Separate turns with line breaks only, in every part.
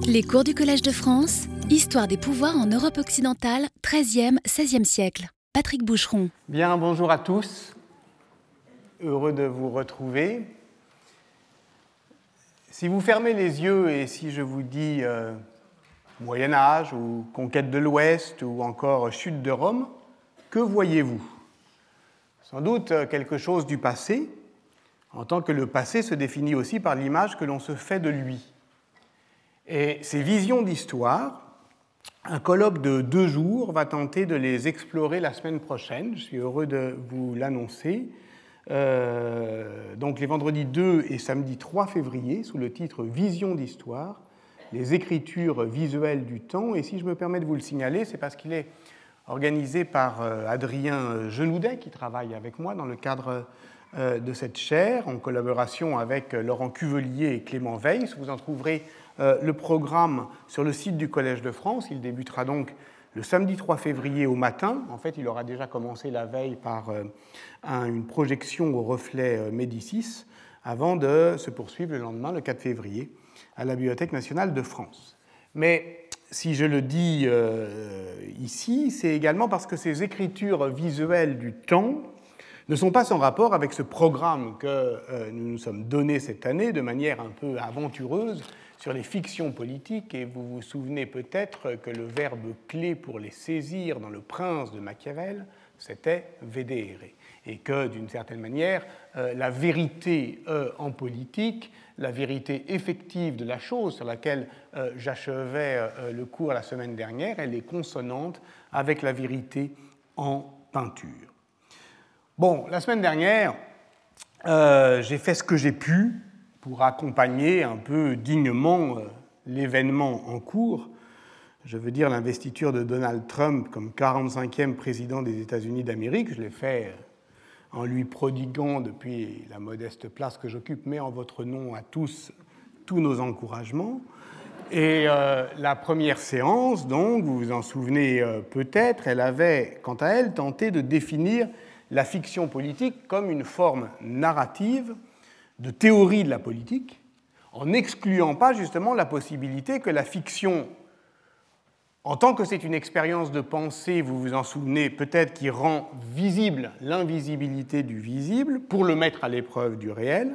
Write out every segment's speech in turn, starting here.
Les cours du Collège de France, Histoire des pouvoirs en Europe occidentale, 13e, 16e siècle. Patrick Boucheron.
Bien, bonjour à tous. Heureux de vous retrouver. Si vous fermez les yeux et si je vous dis euh, Moyen Âge ou conquête de l'Ouest ou encore chute de Rome, que voyez-vous? Sans doute euh, quelque chose du passé, en tant que le passé se définit aussi par l'image que l'on se fait de lui. Et ces visions d'histoire, un colloque de deux jours va tenter de les explorer la semaine prochaine. Je suis heureux de vous l'annoncer. Euh, donc les vendredis 2 et samedi 3 février, sous le titre Vision d'histoire, les écritures visuelles du temps. Et si je me permets de vous le signaler, c'est parce qu'il est organisé par euh, Adrien Genoudet, qui travaille avec moi dans le cadre euh, de cette chaire, en collaboration avec Laurent Cuvelier et Clément Weiss. Vous en trouverez le programme sur le site du Collège de France. Il débutera donc le samedi 3 février au matin. En fait, il aura déjà commencé la veille par euh, une projection au reflet euh, Médicis avant de se poursuivre le lendemain, le 4 février, à la Bibliothèque nationale de France. Mais si je le dis ici, c'est également parce que ces écritures visuelles du temps ne sont pas sans rapport avec ce programme que nous nous sommes donné cette année de manière un peu aventureuse sur les fictions politiques, et vous vous souvenez peut-être que le verbe clé pour les saisir dans Le Prince de Machiavel, c'était vedere, et que d'une certaine manière, euh, la vérité euh, en politique, la vérité effective de la chose sur laquelle euh, j'achevais le cours la semaine dernière, elle est consonante avec la vérité en peinture. Bon, la semaine dernière, j'ai fait ce que j'ai pu pour accompagner un peu dignement euh, l'événement en cours, je veux dire l'investiture de Donald Trump comme 45e président des États-Unis d'Amérique. Je l'ai fait euh, en lui prodiguant depuis la modeste place que j'occupe, mais en votre nom à tous, tous nos encouragements. Et euh, la première séance, donc, vous vous en souvenez peut-être, elle avait, quant à elle, tenté de définir la fiction politique comme une forme narrative de théorie de la politique, en n'excluant pas justement la possibilité que la fiction, en tant que c'est une expérience de pensée, vous vous en souvenez peut-être, qui rend visible l'invisibilité du visible pour le mettre à l'épreuve du réel,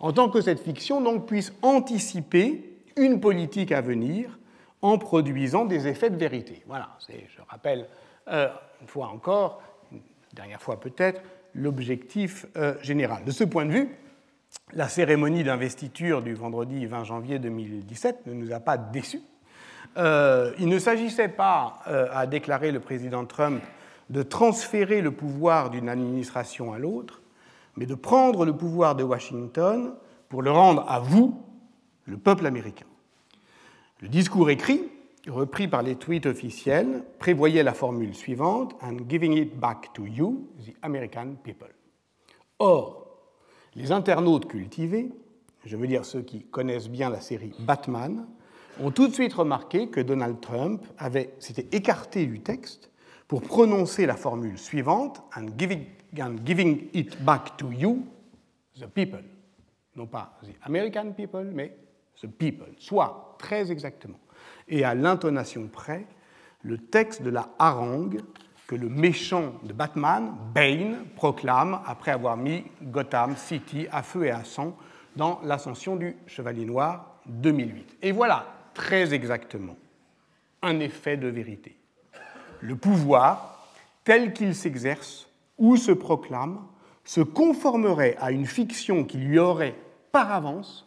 en tant que cette fiction donc puisse anticiper une politique à venir en produisant des effets de vérité. Voilà, je rappelle euh, une fois encore, une dernière fois peut-être, l'objectif euh, général. De ce point de vue, la cérémonie d'investiture du vendredi 20 janvier 2017 ne nous a pas déçus. Euh, il ne s'agissait pas, euh, a déclaré le président Trump, de transférer le pouvoir d'une administration à l'autre, mais de prendre le pouvoir de Washington pour le rendre à vous, le peuple américain. Le discours écrit, repris par les tweets officiels, prévoyait la formule suivante And giving it back to you, the American people. Or, les internautes cultivés, je veux dire ceux qui connaissent bien la série Batman, ont tout de suite remarqué que Donald Trump avait s'était écarté du texte pour prononcer la formule suivante and giving, and giving it back to you, the people. Non pas the American people, mais the people. Soit, très exactement, et à l'intonation près, le texte de la harangue que le méchant de Batman, Bane, proclame après avoir mis Gotham City à feu et à sang dans l'ascension du Chevalier Noir 2008. Et voilà, très exactement, un effet de vérité. Le pouvoir, tel qu'il s'exerce ou se proclame, se conformerait à une fiction qui lui aurait, par avance,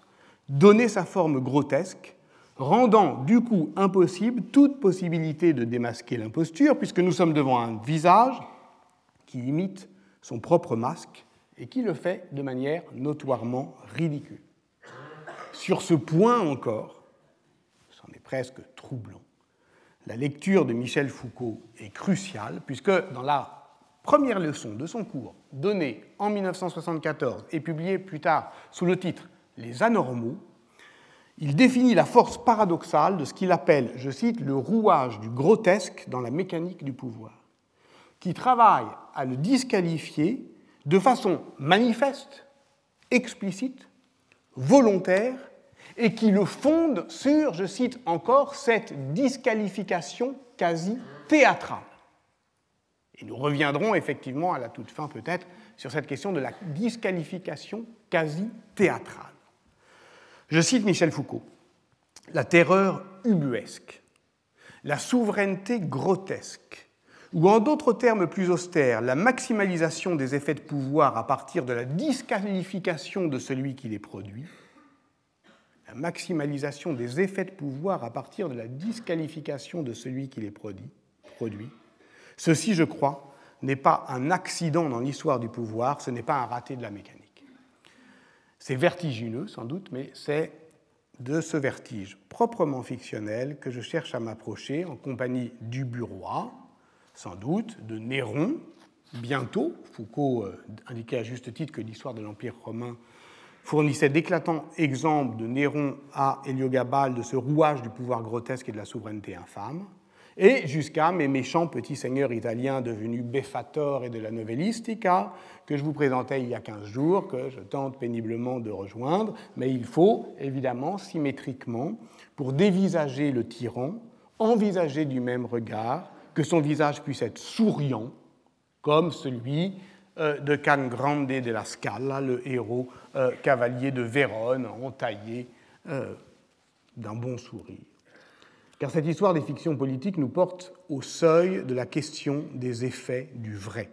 donné sa forme grotesque rendant du coup impossible toute possibilité de démasquer l'imposture, puisque nous sommes devant un visage qui imite son propre masque et qui le fait de manière notoirement ridicule. Sur ce point encore, c'en est presque troublant, la lecture de Michel Foucault est cruciale, puisque dans la première leçon de son cours, donnée en 1974 et publiée plus tard sous le titre Les anormaux, il définit la force paradoxale de ce qu'il appelle, je cite, le rouage du grotesque dans la mécanique du pouvoir, qui travaille à le disqualifier de façon manifeste, explicite, volontaire et qui le fonde sur, je cite encore, cette disqualification quasi théâtrale. Et nous reviendrons effectivement à la toute fin peut-être sur cette question de la disqualification quasi théâtrale. Je cite Michel Foucault. La terreur ubuesque, la souveraineté grotesque, ou en d'autres termes plus austères, la maximalisation des effets de pouvoir à partir de la disqualification de celui qui les produit, la maximalisation des effets de pouvoir à partir de la disqualification de celui qui les. Ceci, je crois, n'est pas un accident dans l'histoire du pouvoir, ce n'est pas un raté de la mécanique. C'est vertigineux, sans doute, mais c'est de ce vertige proprement fictionnel que je cherche à m'approcher en compagnie du Bureau, sans doute, de Néron, bientôt. Foucault euh, indiquait à juste titre que l'histoire de l'Empire romain fournissait d'éclatants exemples de Néron à Héliogabal de ce rouage du pouvoir grotesque et de la souveraineté infâme, et jusqu'à mes méchants petits seigneurs italiens devenus Beffator et de la Novellistica, que je vous présentais il y a 15 jours, que je tente péniblement de rejoindre, mais il faut évidemment symétriquement, pour dévisager le tyran, envisager du même regard, que son visage puisse être souriant, comme celui euh, de Can Grande de la Scala, le héros euh, cavalier de Vérone, entaillé euh, d'un bon sourire. Car cette histoire des fictions politiques nous porte au seuil de la question des effets du vrai.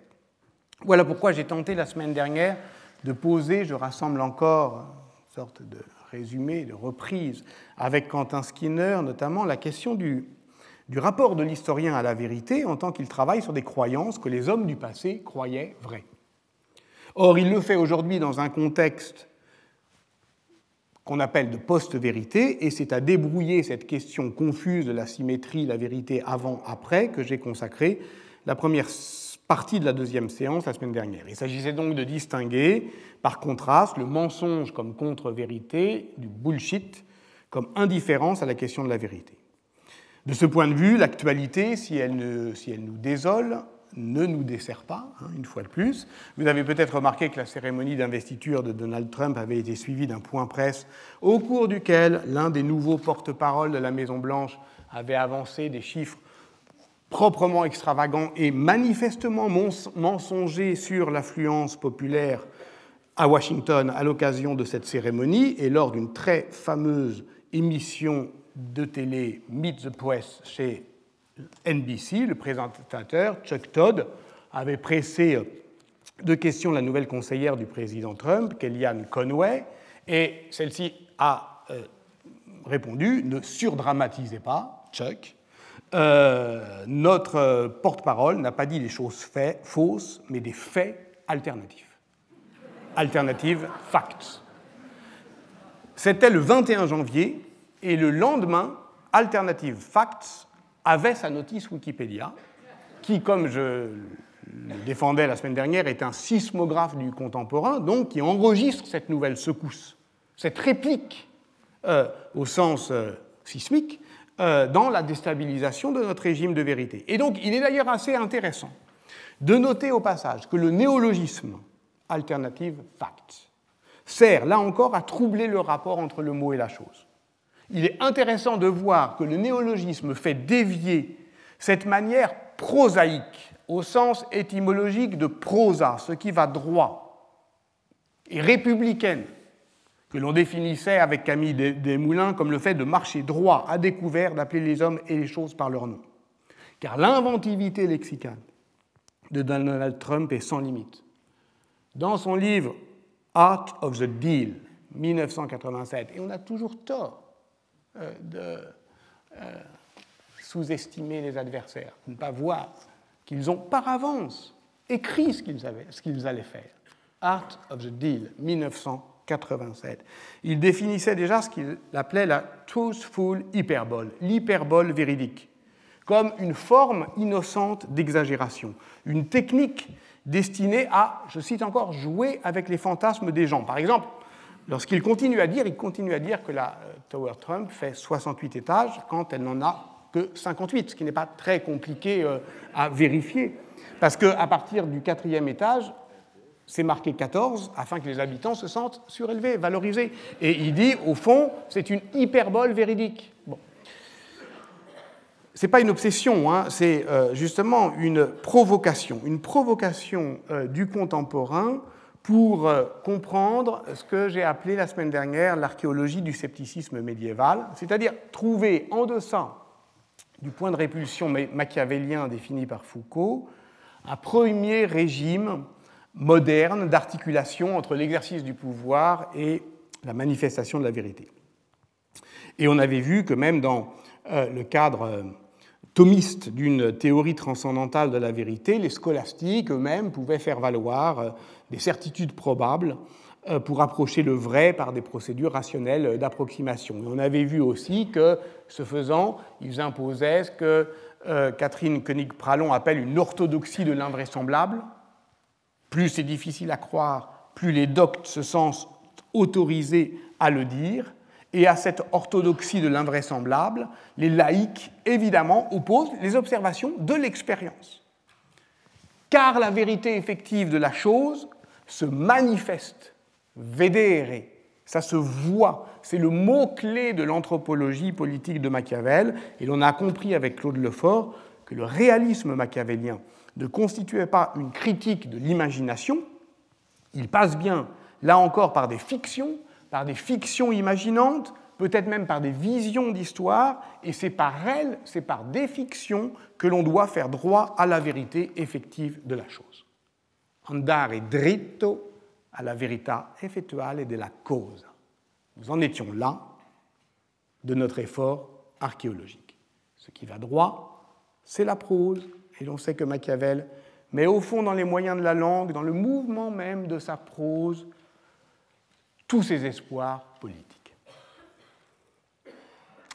Voilà pourquoi j'ai tenté la semaine dernière de poser, je rassemble encore une sorte de résumé, de reprise, avec Quentin Skinner notamment, la question du, rapport de l'historien à la vérité en tant qu'il travaille sur des croyances que les hommes du passé croyaient vraies. Or, il le fait aujourd'hui dans un contexte qu'on appelle de post-vérité, et c'est à débrouiller cette question confuse de la symétrie, la vérité avant-après, que j'ai consacré la première partie de la deuxième séance la semaine dernière. Il s'agissait donc de distinguer, par contraste, le mensonge comme contre-vérité du bullshit comme indifférence à la question de la vérité. De ce point de vue, l'actualité, si, si elle nous désole, ne nous dessert pas, hein, une fois de plus. Vous avez peut-être remarqué que la cérémonie d'investiture de Donald Trump avait été suivie d'un point presse au cours duquel l'un des nouveaux porte-parole de la Maison-Blanche avait avancé des chiffres proprement extravagants et manifestement mensongers sur l'affluence populaire à Washington à l'occasion de cette cérémonie et lors d'une très fameuse émission de télé Meet the Press chez NBC, le présentateur Chuck Todd avait pressé euh, de questions la nouvelle conseillère du président Trump, Kellyanne Conway, et celle-ci a euh, répondu Ne surdramatisez pas, Chuck. Euh, notre porte-parole n'a pas dit des choses fausses, mais des faits alternatifs. Alternative facts. C'était le 21 janvier, et le lendemain, Alternative Facts avait sa notice Wikipédia, qui, comme je le défendais la semaine dernière, est un sismographe du contemporain, donc qui enregistre cette nouvelle secousse, cette réplique euh, au sens euh, sismique, euh, dans la déstabilisation de notre régime de vérité. Et donc, il est d'ailleurs assez intéressant de noter au passage que le néologisme alternative fact sert là encore à troubler le rapport entre le mot et la chose il est intéressant de voir que le néologisme fait dévier cette manière prosaïque, au sens étymologique de prosa, ce qui va droit, et républicaine, que l'on définissait avec Camille Desmoulins comme le fait de marcher droit, à découvert, d'appeler les hommes et les choses par leur nom. Car l'inventivité lexicale de Donald Trump est sans limite. Dans son livre Art of the Deal, 1987, et on a toujours tort de euh, sous-estimer les adversaires, de ne pas voir qu'ils ont par avance écrit ce qu'ils, ce qu'ils allaient faire. Art of the Deal, 1987. Il définissait déjà ce qu'il appelait la truthful hyperbole, l'hyperbole véridique, comme une forme innocente d'exagération, une technique destinée à, je cite encore, jouer avec les fantasmes des gens. Par exemple, lorsqu'il continue à dire, il continue à dire que la euh, Tower Trump fait 68 étages quand elle n'en a que 58, ce qui n'est pas très compliqué euh, à vérifier, parce qu'à partir du quatrième étage, c'est marqué 14 afin que les habitants se sentent surélevés, valorisés. Et il dit, au fond, c'est une hyperbole véridique. Bon. Ce n'est pas une obsession, hein, c'est euh, justement une provocation, une provocation du contemporain pour euh, comprendre ce que j'ai appelé la semaine dernière l'archéologie du scepticisme médiéval, c'est-à-dire trouver en deçà du point de répulsion machiavélien défini par Foucault un premier régime moderne d'articulation entre l'exercice du pouvoir et la manifestation de la vérité. Et on avait vu que même dans euh, le cadre euh, thomiste d'une théorie transcendantale de la vérité, les scolastiques eux-mêmes pouvaient faire valoir des certitudes probables pour approcher le vrai par des procédures rationnelles d'approximation. On avait vu aussi que, ce faisant, ils imposaient ce que Catherine Koenig-Pralon appelle une orthodoxie de l'invraisemblable, plus c'est difficile à croire, plus les doctes se sentent autorisés à le dire. Et à cette orthodoxie de l'invraisemblable, les laïcs, évidemment, opposent les observations de l'expérience. Car la vérité effective de la chose se manifeste, vedere, ça se voit. C'est le mot-clé de l'anthropologie politique de Machiavel. Et l'on a compris avec Claude Lefort que le réalisme machiavélien ne constituait pas une critique de l'imagination, il passe bien, là encore, par des fictions, par des fictions imaginantes, peut-être même par des visions d'histoire, et c'est par elles, c'est par des fictions que l'on doit faire droit à la vérité effective de la chose. Andare dritto à la verità effettuale la cause. Nous en étions là de notre effort archéologique. Ce qui va droit, c'est la prose, et l'on sait que Machiavel met au fond dans les moyens de la langue, dans le mouvement même de sa prose, tous ses espoirs politiques.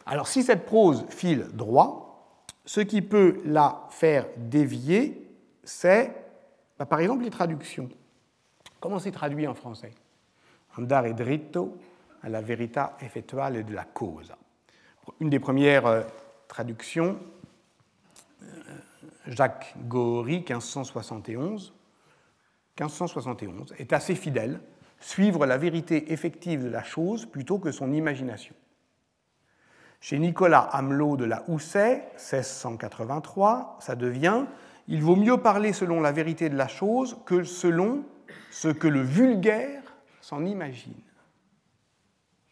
Alors si cette prose file droit, ce qui peut la faire dévier, c'est bah, par exemple les traductions. Comment c'est traduit en français? Andare dritto la verità effettuale de la cause. Une des premières euh, traductions Jacques Gory, 1571, 1571, est assez fidèle, suivre la vérité effective de la chose plutôt que son imagination. Chez Nicolas Hamelot de la Houssaye, 1683, ça devient Il vaut mieux parler selon la vérité de la chose que selon ce que le vulgaire s'en imagine.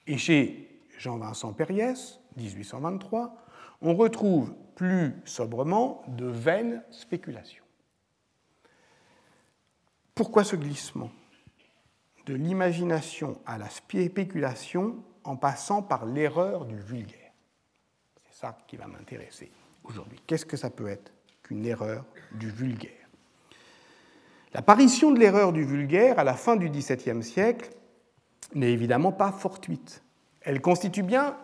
Et chez Jean-Vincent Périès, 1823, on retrouve plus sobrement de vaines spéculations. Pourquoi ce glissement De l'imagination à la spéculation en passant par l'erreur du vulgaire? C'est ça qui va m'intéresser aujourd'hui. Qu'est-ce que ça peut être? Qu'une erreur du vulgaire L'apparition de l'erreur du vulgaire à la fin du XVIIe siècle n'est évidemment pas fortuite. Elle constitue bien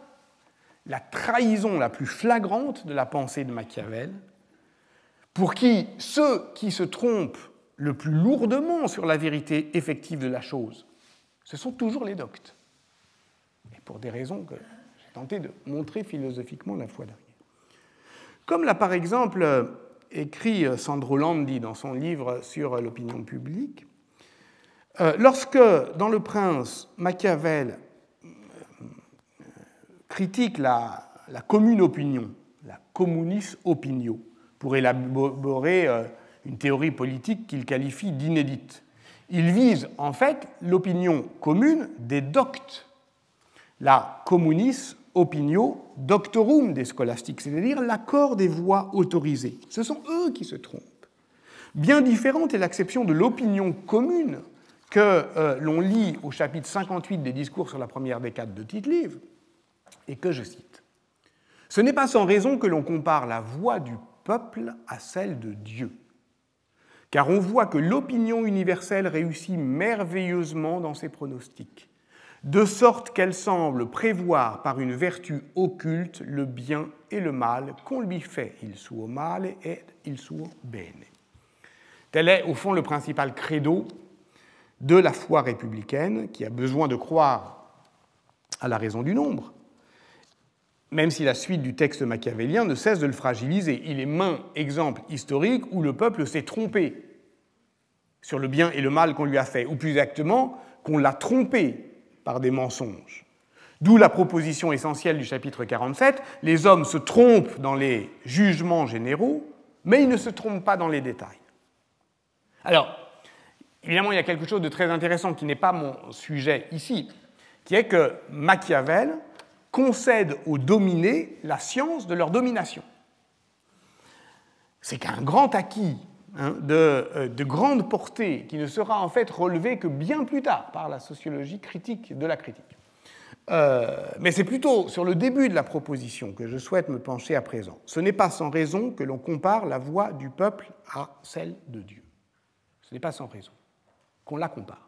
la trahison la plus flagrante de la pensée de Machiavel, pour qui ceux qui se trompent le plus lourdement sur la vérité effective de la chose, ce sont toujours les doctes. Et pour des raisons que j'ai tenté de montrer philosophiquement la fois dernière. Comme l'a par exemple écrit Sandro Landi dans son livre sur l'opinion publique, euh, lorsque dans Le Prince, Machiavel critique la, commune opinion, la communis opinio, pour élaborer euh, une théorie politique qu'il qualifie d'inédite. Il vise en fait l'opinion commune des doctes, la communis opinio doctorum des scolastiques, c'est-à-dire l'accord des voix autorisées. Ce sont eux qui se trompent. Bien différente est l'acception de l'opinion commune que euh, l'on lit au chapitre 58 des discours sur la première décade de Tite-Livre, et que je cite. Ce n'est pas sans raison que l'on compare la voix du peuple à celle de Dieu, car on voit que l'opinion universelle réussit merveilleusement dans ses pronostics, de sorte qu'elle semble prévoir par une vertu occulte le bien et le mal qu'on lui fait, il suo male et il suo bene. Tel est au fond le principal credo de la foi républicaine qui a besoin de croire à la raison du nombre, même si la suite du texte machiavélien ne cesse de le fragiliser. Il est main exemple historique où le peuple s'est trompé. sur le bien et le mal qu'on lui a fait, ou plus exactement, qu'on l'a trompé par des mensonges. D'où la proposition essentielle du chapitre 47, les hommes se trompent dans les jugements généraux, mais ils ne se trompent pas dans les détails. Alors, évidemment, il y a quelque chose de très intéressant qui n'est pas mon sujet ici, qui est que Machiavel concède aux dominés la science de leur domination. C'est qu'un grand acquis hein, euh, de, grande portée qui ne sera en fait relevé que bien plus tard par la sociologie critique de la critique. Euh, mais c'est plutôt sur le début de la proposition que je souhaite me pencher à présent. Ce n'est pas sans raison que l'on compare la voix du peuple à celle de Dieu. Ce n'est pas sans raison qu'on la compare.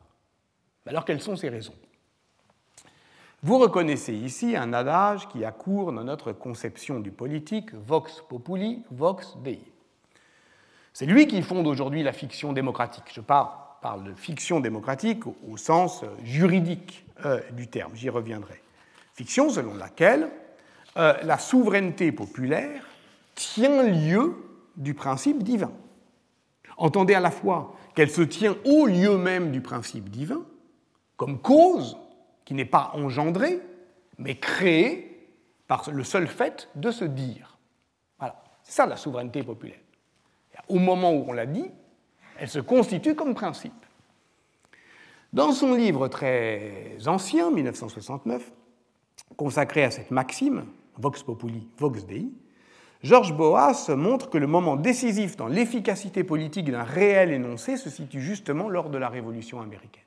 Alors quelles sont ces raisons? Vous reconnaissez ici un adage qui accourt dans notre conception du politique, vox populi, vox dei. C'est lui qui fonde aujourd'hui la fiction démocratique. Je parle, de fiction démocratique au sens juridique euh, du terme, j'y reviendrai. Fiction selon laquelle euh, la souveraineté populaire tient lieu du principe divin. Entendez à la fois qu'elle se tient au lieu même du principe divin, comme cause qui n'est pas engendrée, mais créée par le seul fait de se dire. Voilà, c'est ça la souveraineté populaire. Au moment où on l'a dit, elle se constitue comme principe. Dans son livre très ancien, 1969, consacré à cette maxime, Vox Populi, Vox Dei, Georges Boas montre que le moment décisif dans l'efficacité politique d'un réel énoncé se situe justement lors de la Révolution américaine.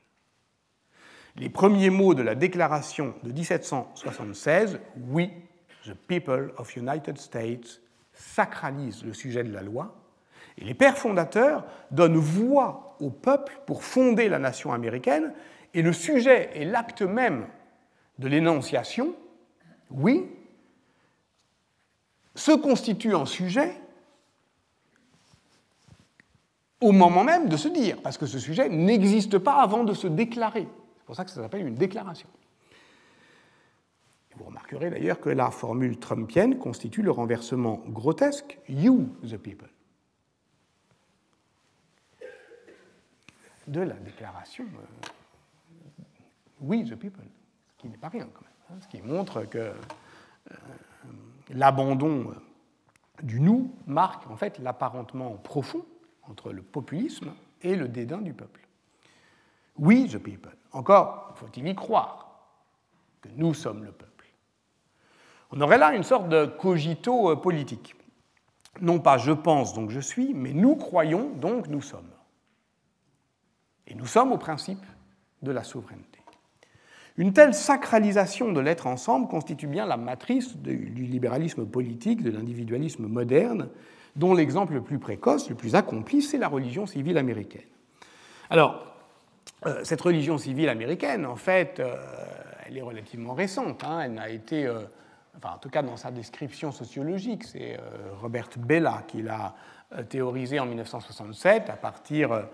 Les premiers mots de la déclaration de 1776, We, the people of United States, sacralisent le sujet de la loi et les pères fondateurs donnent voix au peuple pour fonder la nation américaine, et le sujet et l'acte même de l'énonciation, oui, se constitue en sujet au moment même de se dire, parce que ce sujet n'existe pas avant de se déclarer. C'est pour ça que ça s'appelle une déclaration. Vous remarquerez d'ailleurs que la formule trumpienne constitue le renversement grotesque You the people. De la déclaration euh, We the people, ce qui n'est pas rien quand même, hein, ce qui montre que euh, l'abandon euh, du nous marque en fait l'apparentement profond entre le populisme et le dédain du peuple. We the people. Encore faut-il y croire que nous sommes le peuple. On aurait là une sorte de cogito politique. Non pas je pense donc je suis, mais nous croyons donc nous sommes. Et nous sommes au principe de la souveraineté. Une telle sacralisation de l'être ensemble constitue bien la matrice du libéralisme politique, de l'individualisme moderne, dont l'exemple le plus précoce, le plus accompli, c'est la religion civile américaine. Alors, euh, cette religion civile américaine, en fait, euh, elle est relativement récente. Hein. elle n'a été, euh, enfin, en tout cas dans sa description sociologique, c'est Robert Bella qui l'a théorisé en 1967 à partir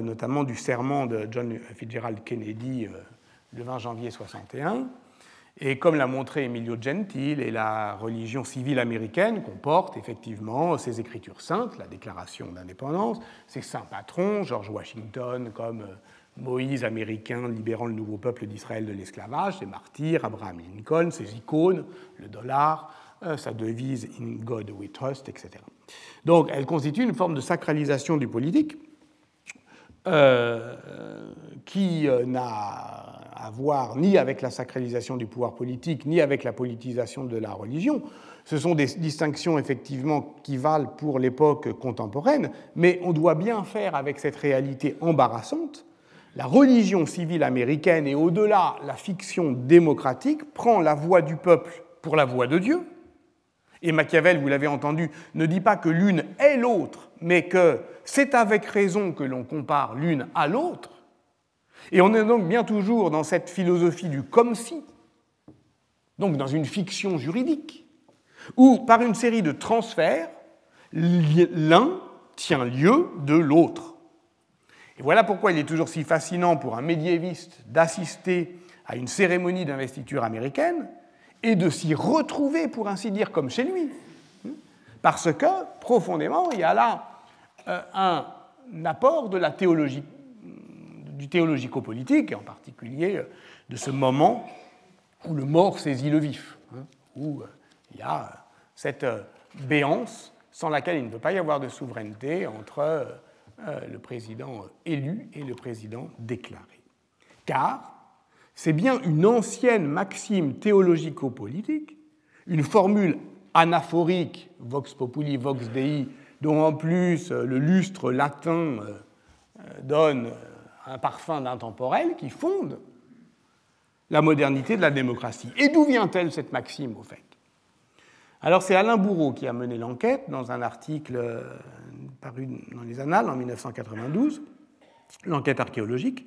notamment du serment de John Fitzgerald Kennedy euh, le 20 janvier 61. Et comme l'a montré Emilio Gentile, la religion civile américaine comporte effectivement ses écritures saintes, la déclaration d'indépendance, ses saints patrons, George Washington comme euh, Moïse américain libérant le nouveau peuple d'Israël de l'esclavage, ses martyrs, Abraham Lincoln, ses icônes, le dollar, sa devise In God We Trust, etc. Donc elle constitue une forme de sacralisation du politique euh, qui euh, n'a à voir ni avec la sacralisation du pouvoir politique, ni avec la politisation de la religion. Ce sont des distinctions effectivement qui valent pour l'époque contemporaine, mais on doit bien faire avec cette réalité embarrassante. La religion civile américaine et au-delà la fiction démocratique prend la voix du peuple pour la voix de Dieu. Et Machiavel, vous l'avez entendu, ne dit pas que l'une est l'autre, mais que c'est avec raison que l'on compare l'une à l'autre. Et on est donc bien toujours dans cette philosophie du comme si, donc dans une fiction juridique, où par une série de transferts, l'un tient lieu de l'autre. Et voilà pourquoi il est toujours si fascinant pour un médiéviste d'assister à une cérémonie d'investiture américaine et de s'y retrouver, pour ainsi dire, comme chez lui. Parce que, profondément, il y a là euh, un apport de la théologie, du théologico-politique, et en particulier de ce moment où le mort saisit le vif, hein, où il y a cette béance sans laquelle il ne peut pas y avoir de souveraineté entre le président élu et le président déclaré. Car c'est bien une ancienne maxime théologico-politique, une formule anaphorique, vox populi, vox dei, dont en plus le lustre latin euh, donne un parfum d'intemporel qui fonde la modernité de la démocratie. Et d'où vient-elle cette maxime, au fait? Alors c'est Alain Bourreau qui a mené l'enquête dans un article euh, paru dans les Annales en 1992, l'enquête archéologique.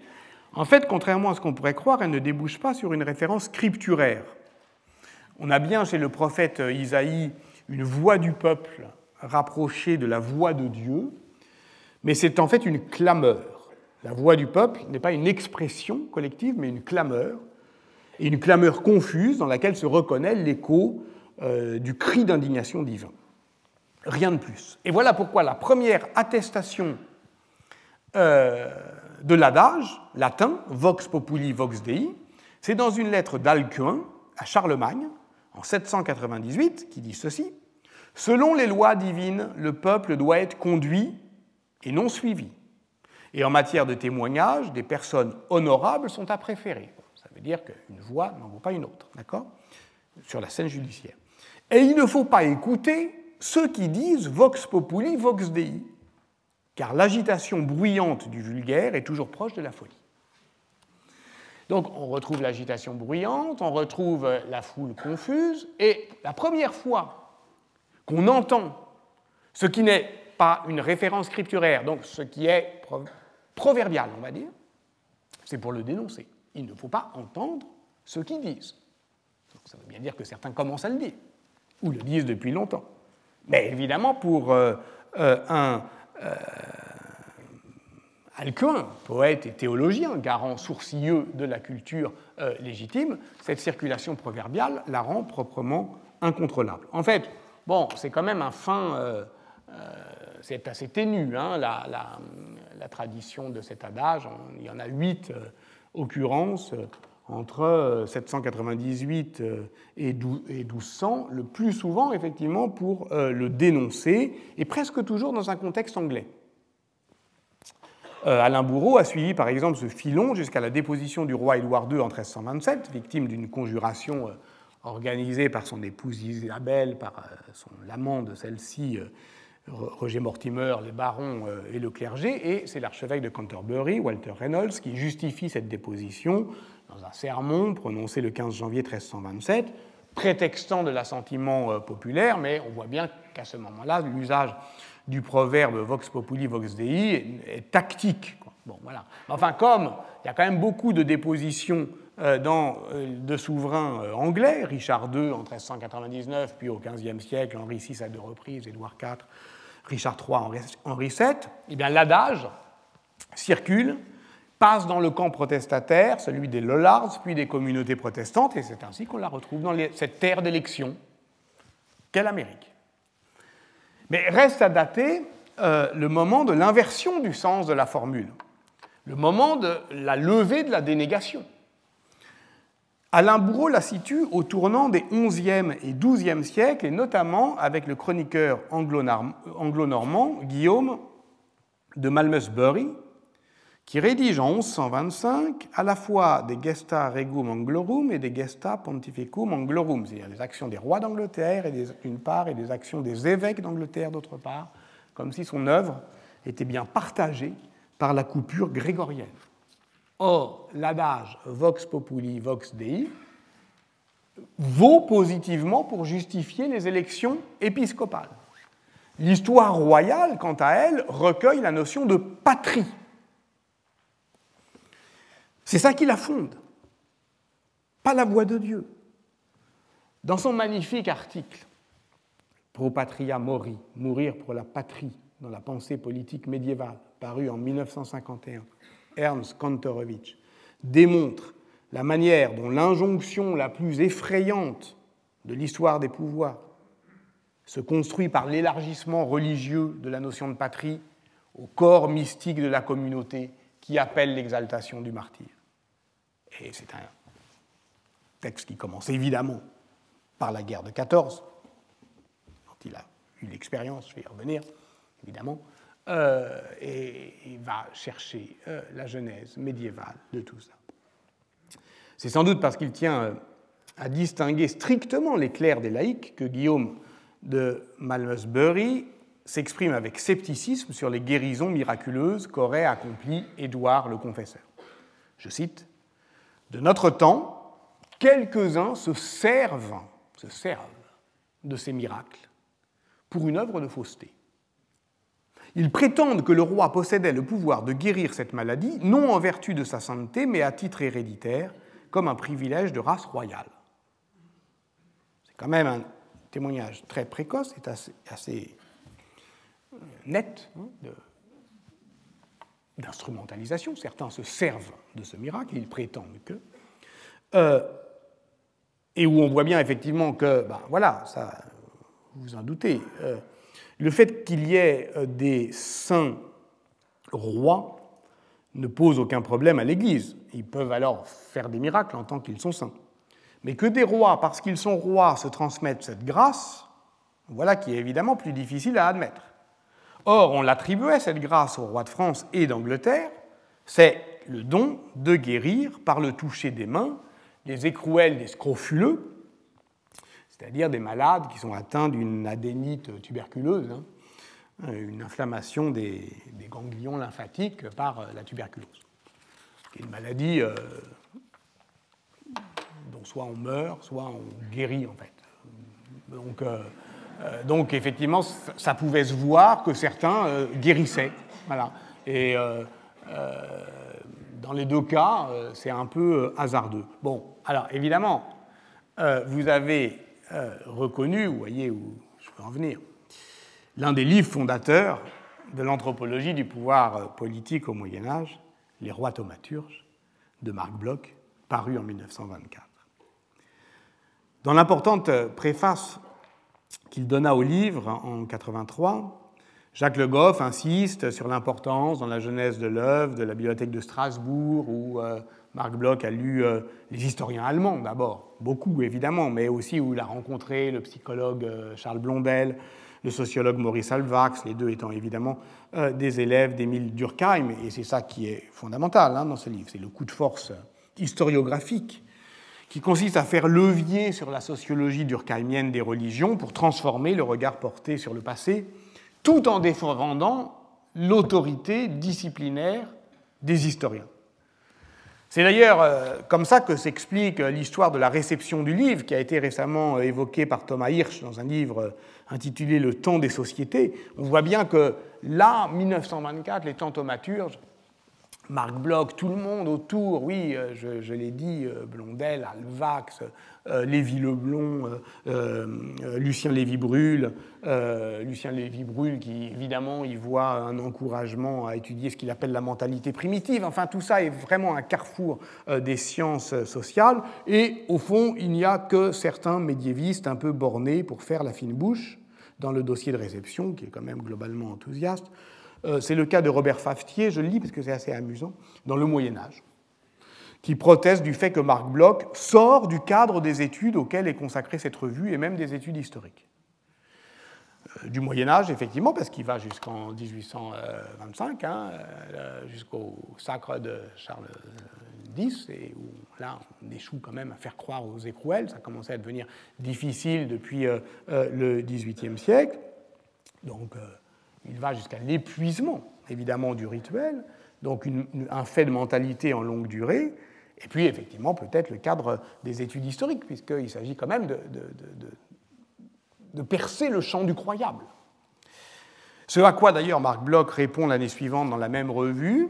En fait, contrairement à ce qu'on pourrait croire, elle ne débouche pas sur une référence scripturaire. On a bien chez le prophète Isaïe une voix du peuple rapprochée de la voix de Dieu, mais c'est en fait une clameur. La voix du peuple n'est pas une expression collective, mais une clameur, et une clameur confuse dans laquelle se reconnaît l'écho euh, du cri d'indignation divin. Rien de plus. Et voilà pourquoi la première attestation euh, de l'adage latin, vox populi vox dei, c'est dans une lettre d'Alcuin à Charlemagne, en 798, qui dit ceci Selon les lois divines, le peuple doit être conduit et non suivi. Et en matière de témoignage, des personnes honorables sont à préférer. Ça veut dire qu'une voix n'en vaut pas une autre, d'accord? Sur la scène judiciaire. Et il ne faut pas écouter ceux qui disent vox populi, vox dei, car l'agitation bruyante du vulgaire est toujours proche de la folie. Donc on retrouve l'agitation bruyante, on retrouve la foule confuse, et la première fois qu'on entend ce qui n'est pas une référence scripturaire, donc ce qui est proverbial, on va dire, c'est pour le dénoncer. Il ne faut pas entendre ce qu'ils disent. ça veut bien dire que certains commencent à le dire, ou le disent depuis longtemps. Mais évidemment, pour euh, euh, un Alcuin, poète et théologien, garant sourcilleux de la culture euh, légitime, cette circulation proverbiale la rend proprement incontrôlable. En fait, bon, c'est quand même un fin, euh, c'est assez ténu, hein, la, tradition de cet adage. Il y en a huit occurrences entre 798 et 1200, le plus souvent effectivement pour le dénoncer, et presque toujours dans un contexte anglais. Euh, Alain Bourreau a suivi par exemple ce filon jusqu'à la déposition du roi Édouard II en 1327, victime d'une conjuration euh, organisée par son épouse Isabelle, par euh, son l'amant de celle-ci, Roger Mortimer, les barons et le clergé, et c'est l'archevêque de Canterbury, Walter Reynolds, qui justifie cette déposition dans un sermon prononcé le 15 janvier 1327, prétextant de l'assentiment populaire, mais on voit bien qu'à ce moment-là, l'usage du proverbe vox populi vox dei est, tactique. Bon, voilà. Enfin, comme il y a quand même beaucoup de dépositions euh, euh, de souverains euh, anglais, Richard II en 1399, puis au XVe siècle, Henri VI à deux reprises, Édouard IV, Richard III, Henri VII, eh bien l'adage circule, passe dans le camp protestataire, celui des Lollards, puis des communautés protestantes, et c'est ainsi qu'on la retrouve dans cette terre d'élection qu'est l'Amérique. Mais reste à dater euh, le moment de l'inversion du sens de la formule, le moment de la levée de la dénégation. Alain Bourreau la situe au tournant des XIe et XIIe siècles, et notamment avec le chroniqueur anglo-normand Guillaume de Malmesbury, qui rédige en 1125 à la fois des Gesta Regum Anglorum et des Gesta Pontificum Anglorum, c'est-à-dire les actions des rois d'Angleterre d'une part et des actions des évêques d'Angleterre d'autre part, comme si son œuvre était bien partagée par la coupure grégorienne. Or, l'adage Vox Populi, Vox Dei vaut positivement pour justifier les élections épiscopales. L'histoire royale, quant à elle, recueille la notion de patrie c'est ça qui la fonde, pas la voix de Dieu. Dans son magnifique article Pro Patria Mori, Mourir pour la patrie dans la pensée politique médiévale, paru en 1951, Ernst Kantorowicz démontre la manière dont l'injonction la plus effrayante de l'histoire des pouvoirs se construit par l'élargissement religieux de la notion de patrie au corps mystique de la communauté qui appelle l'exaltation du martyr. Et c'est un texte qui commence évidemment par la guerre de 14, dont il a eu l'expérience, je vais y revenir, évidemment, euh, et il va chercher euh, la genèse médiévale de tout ça. C'est sans doute parce qu'il tient euh, à distinguer strictement les clercs des laïcs que Guillaume de Malmesbury s'exprime avec scepticisme sur les guérisons miraculeuses qu'aurait accomplies Édouard le Confesseur. Je cite De notre temps, quelques-uns se servent, se servent de ces miracles pour une œuvre de fausseté. Ils prétendent que le roi possédait le pouvoir de guérir cette maladie, non en vertu de sa sainteté, mais à titre héréditaire, comme un privilège de race royale. C'est quand même un témoignage très précoce et assez net hein, d'instrumentalisation. Certains se servent de ce miracle, ils prétendent que. Euh, et où on voit bien effectivement que, ben voilà, ça, vous en doutez, euh, le fait qu'il y ait euh, des saints rois ne pose aucun problème à l'Église. Ils peuvent alors faire des miracles en tant qu'ils sont saints. Mais que des rois, parce qu'ils sont rois, se transmettent cette grâce, voilà qui est évidemment plus difficile à admettre. Or, on l'attribuait, cette grâce, aux rois de France et d'Angleterre, c'est le don de guérir par le toucher des mains les écrouelles des scrofuleux, c'est-à-dire des malades qui sont atteints d'une adénite tuberculeuse, hein, une inflammation des, ganglions lymphatiques par la tuberculose. C'est une maladie euh, dont soit on meurt, soit on guérit en fait. Donc, euh, euh, donc, effectivement, ça pouvait se voir que certains euh, guérissaient. Voilà. Et euh, dans les deux cas, c'est un peu hasardeux. Bon, alors évidemment, vous avez reconnu, vous voyez où je veux en venir, l'un des livres fondateurs de l'anthropologie du pouvoir politique au Moyen Âge, Les rois thaumaturges, de Marc Bloch, paru en 1924. Dans l'importante préface qu'il donna au livre en 83, Jacques Le Goff insiste sur l'importance dans la jeunesse de l'œuvre de la bibliothèque de Strasbourg, où euh, Marc Bloch a lu euh, les historiens allemands d'abord, beaucoup évidemment, mais aussi où il a rencontré le psychologue euh, Charles Blondel, le sociologue Maurice Alvax, les deux étant évidemment des élèves d'Émile Durkheim, et c'est ça qui est fondamental hein, dans ce livre, c'est le coup de force historiographique qui consiste à faire levier sur la sociologie durkheimienne des religions pour transformer le regard porté sur le passé, tout en défendant l'autorité disciplinaire des historiens. C'est d'ailleurs euh, comme ça que s'explique l'histoire de la réception du livre, qui a été récemment euh, évoquée par Thomas Hirsch dans un livre euh, intitulé Le temps des sociétés. On voit bien que là, 1924, les temps thaumaturges, Marc Bloch, tout le monde autour, oui, euh, je, l'ai dit, euh, Blondel, Alvax, euh, Lévy-Leblon, Lucien Lévy-Brûle, Lucien Lévy-Brûle qui évidemment y voit un encouragement à étudier ce qu'il appelle la mentalité primitive. Enfin, tout ça est vraiment un carrefour des sciences sociales. Et au fond, il n'y a que certains médiévistes un peu bornés pour faire la fine bouche dans le dossier de réception, qui est quand même globalement enthousiaste, c'est le cas de Robert Faftier, je le lis parce que c'est assez amusant, dans le Moyen Âge, qui proteste du fait que Marc Bloch sort du cadre des études auxquelles est consacrée cette revue et même des études historiques. Euh, du Moyen Âge, effectivement, parce qu'il va jusqu'en 1825, hein, euh, jusqu'au sacre de Charles X, et là, on échoue quand même à faire croire aux écrouelles, ça commençait à devenir difficile depuis le XVIIIe siècle. Donc, il va jusqu'à l'épuisement, évidemment, du rituel, donc un fait de mentalité en longue durée, et puis effectivement peut-être le cadre des études historiques, puisqu'il s'agit quand même de, percer le champ du croyable. Ce à quoi d'ailleurs Marc Bloch répond l'année suivante dans la même revue,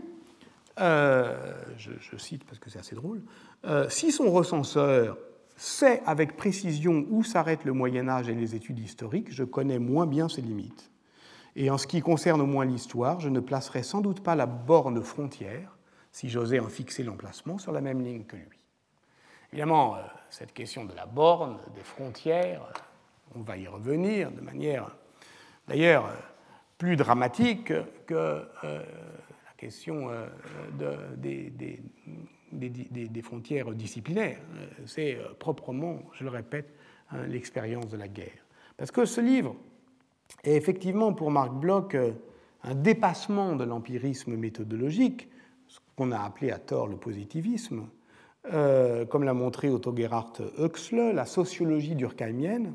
euh, je, cite parce que c'est assez drôle, euh, si son recenseur sait avec précision où s'arrête le Moyen Âge et les études historiques, je connais moins bien ses limites. Et en ce qui concerne au moins l'histoire, je ne placerai sans doute pas la borne frontière, si j'osais en fixer l'emplacement, sur la même ligne que lui. Évidemment, euh, cette question de la borne, des frontières, on va y revenir de manière... D'ailleurs, plus dramatique que la question des, des, frontières disciplinaires. C'est proprement, je le répète, hein, l'expérience de la guerre. Parce que ce livre est effectivement pour Marc Bloch un dépassement de l'empirisme méthodologique, ce qu'on a appelé à tort le positivisme, euh, comme l'a montré Otto Gerhard Huxley, la sociologie durkheimienne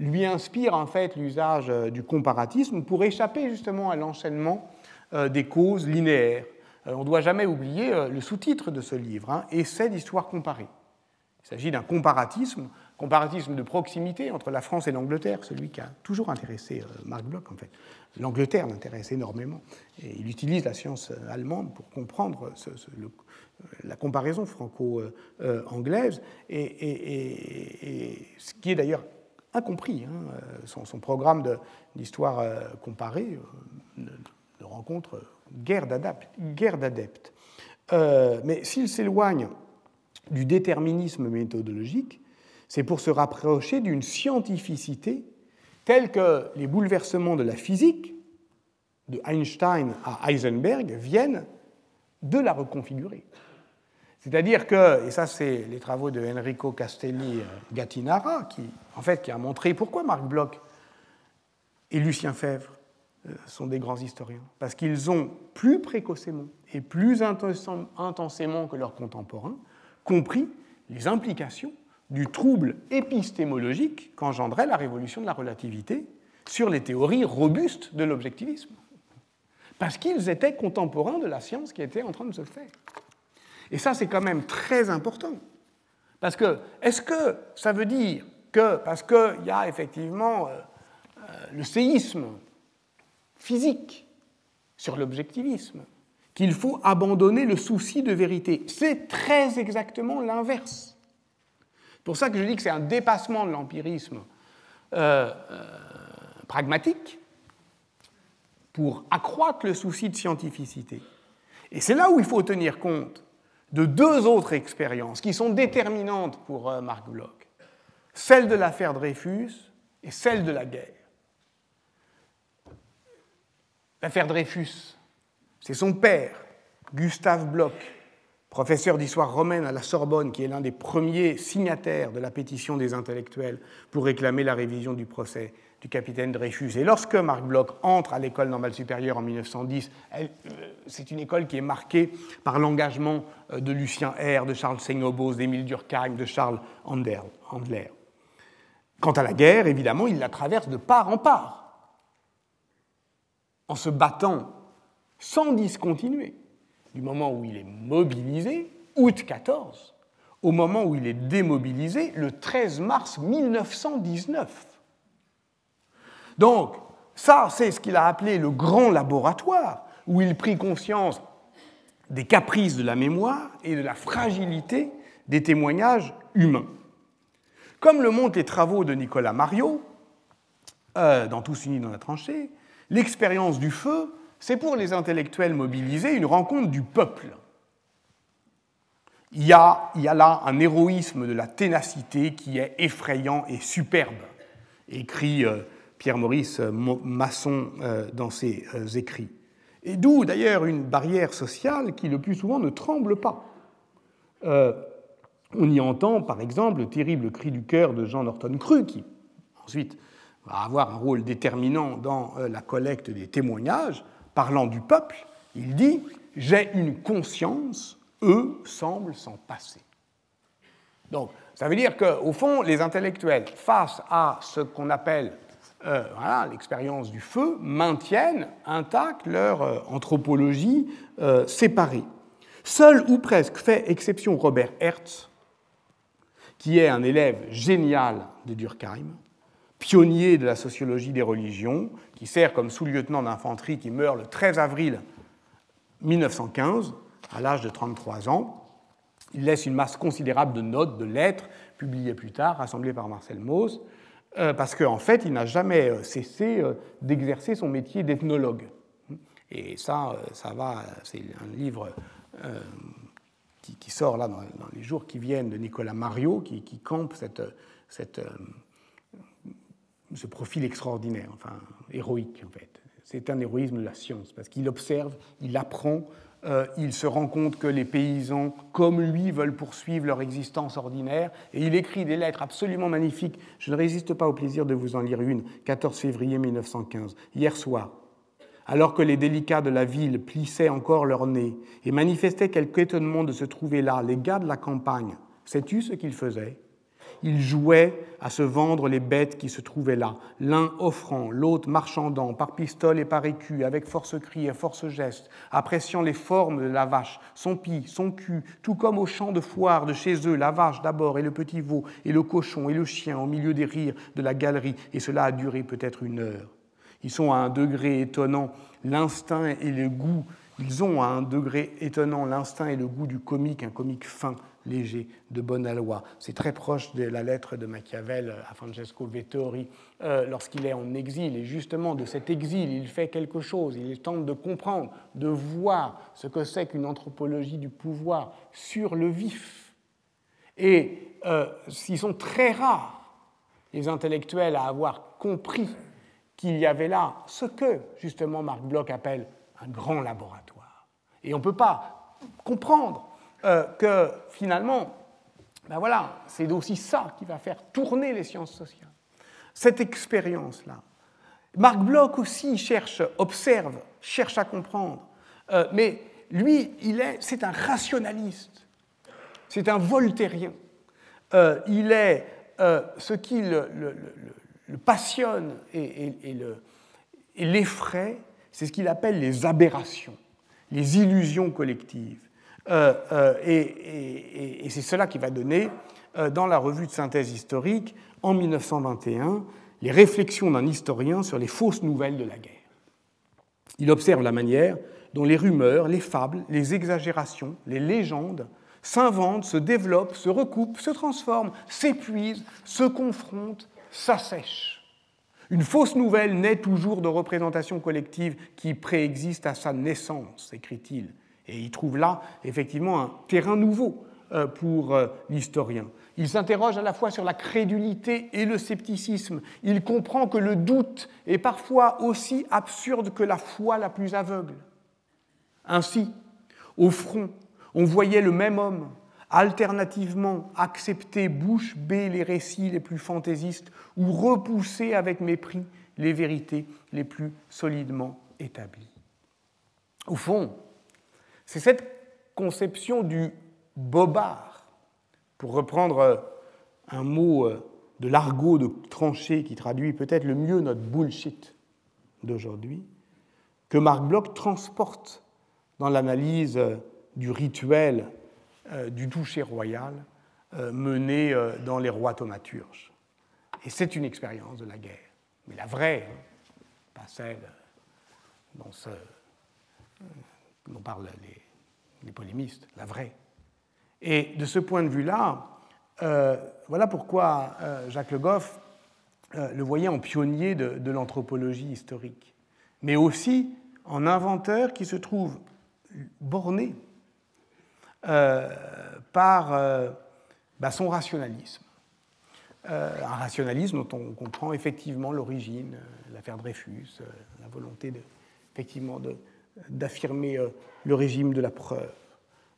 lui inspire en fait l'usage euh, du comparatisme pour échapper justement à l'enchaînement euh, des causes linéaires. on ne doit jamais oublier le sous-titre de ce livre, hein, Essai d'histoire comparée. Il s'agit d'un comparatisme comparatisme de proximité entre la France et l'Angleterre, celui qui a toujours intéressé euh, Marc Bloch en fait. L'Angleterre l'intéresse énormément et il utilise la science euh, allemande pour comprendre euh, la comparaison franco-anglaise et, ce qui est d'ailleurs incompris. Hein, son, programme d'histoire comparée ne, rencontre guère d'adeptes. mais s'il s'éloigne du déterminisme méthodologique, c'est pour se rapprocher d'une scientificité telle que les bouleversements de la physique, de Einstein à Heisenberg, viennent de la reconfigurer. C'est-à-dire que, et ça c'est les travaux de Enrico Castelli euh, Gattinara, qui, en fait, qui a montré pourquoi Marc Bloch et Lucien Fèvre euh, sont des grands historiens. Parce qu'ils ont plus précocement et plus intensément que leurs contemporains compris les implications du trouble épistémologique qu'engendrait la révolution de la relativité sur les théories robustes de l'objectivisme. Parce qu'ils étaient contemporains de la science qui était en train de se faire. Et ça, c'est quand même très important. Parce que, est-ce que ça veut dire que, parce qu'il y a effectivement euh, euh, le séisme physique sur l'objectivisme, qu'il faut abandonner le souci de vérité? C'est très exactement l'inverse pour ça que je dis que c'est un dépassement de l'empirisme euh, euh, pragmatique pour accroître le souci de scientificité. Et c'est là où il faut tenir compte de deux autres expériences qui sont déterminantes pour euh, Marc Bloch, celle de l'affaire Dreyfus et celle de la guerre. L'affaire Dreyfus, c'est son père, Gustave Bloch, professeur d'histoire romaine à la Sorbonne, qui est l'un des premiers signataires de la pétition des intellectuels pour réclamer la révision du procès du capitaine Dreyfus. Et lorsque Marc Bloch entre à l'école normale supérieure en 1910, euh, c'est une école qui est marquée par l'engagement euh, de Lucien R, de Charles Seignobos, d'Émile Durkheim, de Charles Handler. Quant à la guerre, évidemment, il la traverse de part en part, en se battant sans discontinuer du moment où il est mobilisé, août 14, au moment où il est démobilisé, le 13 mars 1919. Donc, ça, c'est ce qu'il a appelé le grand laboratoire, où il prit conscience des caprices de la mémoire et de la fragilité des témoignages humains. Comme le montrent les travaux de Nicolas Mario, euh, dans Tous unis dans la tranchée, l'expérience du feu c'est pour les intellectuels mobilisés une rencontre du peuple. Il y, a, là un héroïsme de la ténacité qui est effrayant et superbe, écrit euh, Pierre-Maurice Masson euh, dans ses euh, écrits. Et d'où d'ailleurs une barrière sociale qui le plus souvent ne tremble pas. on y entend par exemple le terrible cri du cœur de Jean Norton Cru, qui ensuite va avoir un rôle déterminant dans la collecte des témoignages, parlant du peuple, il dit J'ai une conscience, eux semblent s'en passer. Donc, ça veut dire qu'au fond, les intellectuels, face à ce qu'on appelle euh, l'expérience du feu, maintiennent intacte leur euh, anthropologie euh, séparée. Seul ou presque fait exception Robert Hertz, qui est un élève génial de Durkheim, pionnier de la sociologie des religions, qui sert comme sous-lieutenant d'infanterie, qui meurt le 13 avril 1915, à l'âge de 33 ans. Il laisse une masse considérable de notes, de lettres, publiées plus tard, rassemblées par Marcel Mauss, euh, parce qu'en fait, il n'a jamais euh, cessé euh, d'exercer son métier d'ethnologue. Et ça, ça va, c'est un livre qui, sort là dans, les jours qui viennent de Nicolas Mario, qui, qui campe cette, cette ce profil extraordinaire, enfin héroïque en fait. C'est un héroïsme de la science, parce qu'il observe, il apprend, euh, il se rend compte que les paysans, comme lui, veulent poursuivre leur existence ordinaire, et il écrit des lettres absolument magnifiques. Je ne résiste pas au plaisir de vous en lire une, 14 février 1915, hier soir. Alors que les délicats de la ville plissaient encore leur nez et manifestaient quelque étonnement de se trouver là, les gars de la campagne, sais-tu ce qu'ils faisaient? Ils jouaient à se vendre les bêtes qui se trouvaient là, l'un offrant, l'autre marchandant, par pistole et par écu, avec force cri et force geste, appréciant les formes de la vache, son pis, son cul, tout comme au champ de foire de chez eux, la vache d'abord et le petit veau, et le cochon et le chien au milieu des rires de la galerie, et cela a duré peut-être une heure. Ils sont à un degré étonnant l'instinct et le goût, ils ont à un degré étonnant l'instinct et le goût du comique, un comique fin, léger, de bonne. C'est très proche de la lettre de Machiavel à Francesco Vettori euh, lorsqu'il est en exil. Et justement, de cet exil, il fait quelque chose. Il tente de comprendre, de voir ce que c'est qu'une anthropologie du pouvoir sur le vif. Et euh, ils sont très rares, les intellectuels, à avoir compris qu'il y avait là ce que, justement, Marc Bloch appelle un grand laboratoire. Et on ne peut pas comprendre euh, que finalement, ben voilà, c'est aussi ça qui va faire tourner les sciences sociales. Cette expérience-là. Marc Bloch aussi cherche, observe, cherche à comprendre. Euh, mais lui, il est, c'est un rationaliste. C'est un voltairien. Euh, il est ce qui le, le, passionne et, et, et l'effraie, c'est ce qu'il appelle les aberrations, les illusions collectives. Euh, euh, et, c'est cela qui va donner, euh, dans la revue de synthèse historique, en 1921, les réflexions d'un historien sur les fausses nouvelles de la guerre. Il observe la manière dont les rumeurs, les fables, les exagérations, les légendes s'inventent, se développent, se recoupent, se transforment, s'épuisent, se confrontent, s'assèchent. Une fausse nouvelle naît toujours de représentations collectives qui préexistent à sa naissance, écrit-il, et il trouve là effectivement un terrain nouveau euh, pour euh, l'historien. Il s'interroge à la fois sur la crédulité et le scepticisme. Il comprend que le doute est parfois aussi absurde que la foi la plus aveugle. Ainsi, au front, on voyait le même homme alternativement accepter bouche bée les récits les plus fantaisistes ou repousser avec mépris les vérités les plus solidement établies. Au fond, c'est cette conception du bobard, pour reprendre un mot euh, de l'argot de tranchée qui traduit peut-être le mieux notre bullshit d'aujourd'hui, que Marc Bloch transporte dans l'analyse euh, du rituel euh, du toucher royal mené dans les rois thaumaturges. Et c'est une expérience de la guerre, mais la vraie, hein, pas celle dont, ce, dont parlent les, polémistes, la vraie. Et de ce point de vue-là, euh, voilà pourquoi euh, Jacques Le Goff euh, le voyait en pionnier de, l'anthropologie historique, mais aussi en inventeur qui se trouve borné par bah, son rationalisme. un rationalisme dont on comprend effectivement l'origine, l'affaire Dreyfus, la volonté de, effectivement de, d'affirmer euh, le régime de la preuve.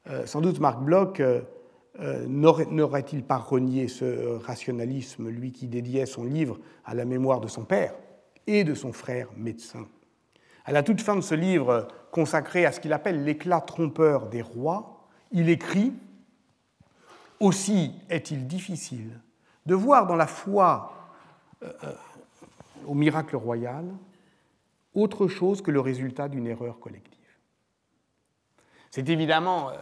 Euh, sans doute Marc Bloch euh, n'aurait-il pas renié ce rationalisme, lui qui dédiait son livre à la mémoire de son père et de son frère médecin? À la toute fin de ce livre consacré à ce qu'il appelle l'éclat trompeur des rois, il écrit Aussi est-il difficile de voir dans la foi au miracle royal autre chose que le résultat d'une erreur collective. C'est évidemment euh,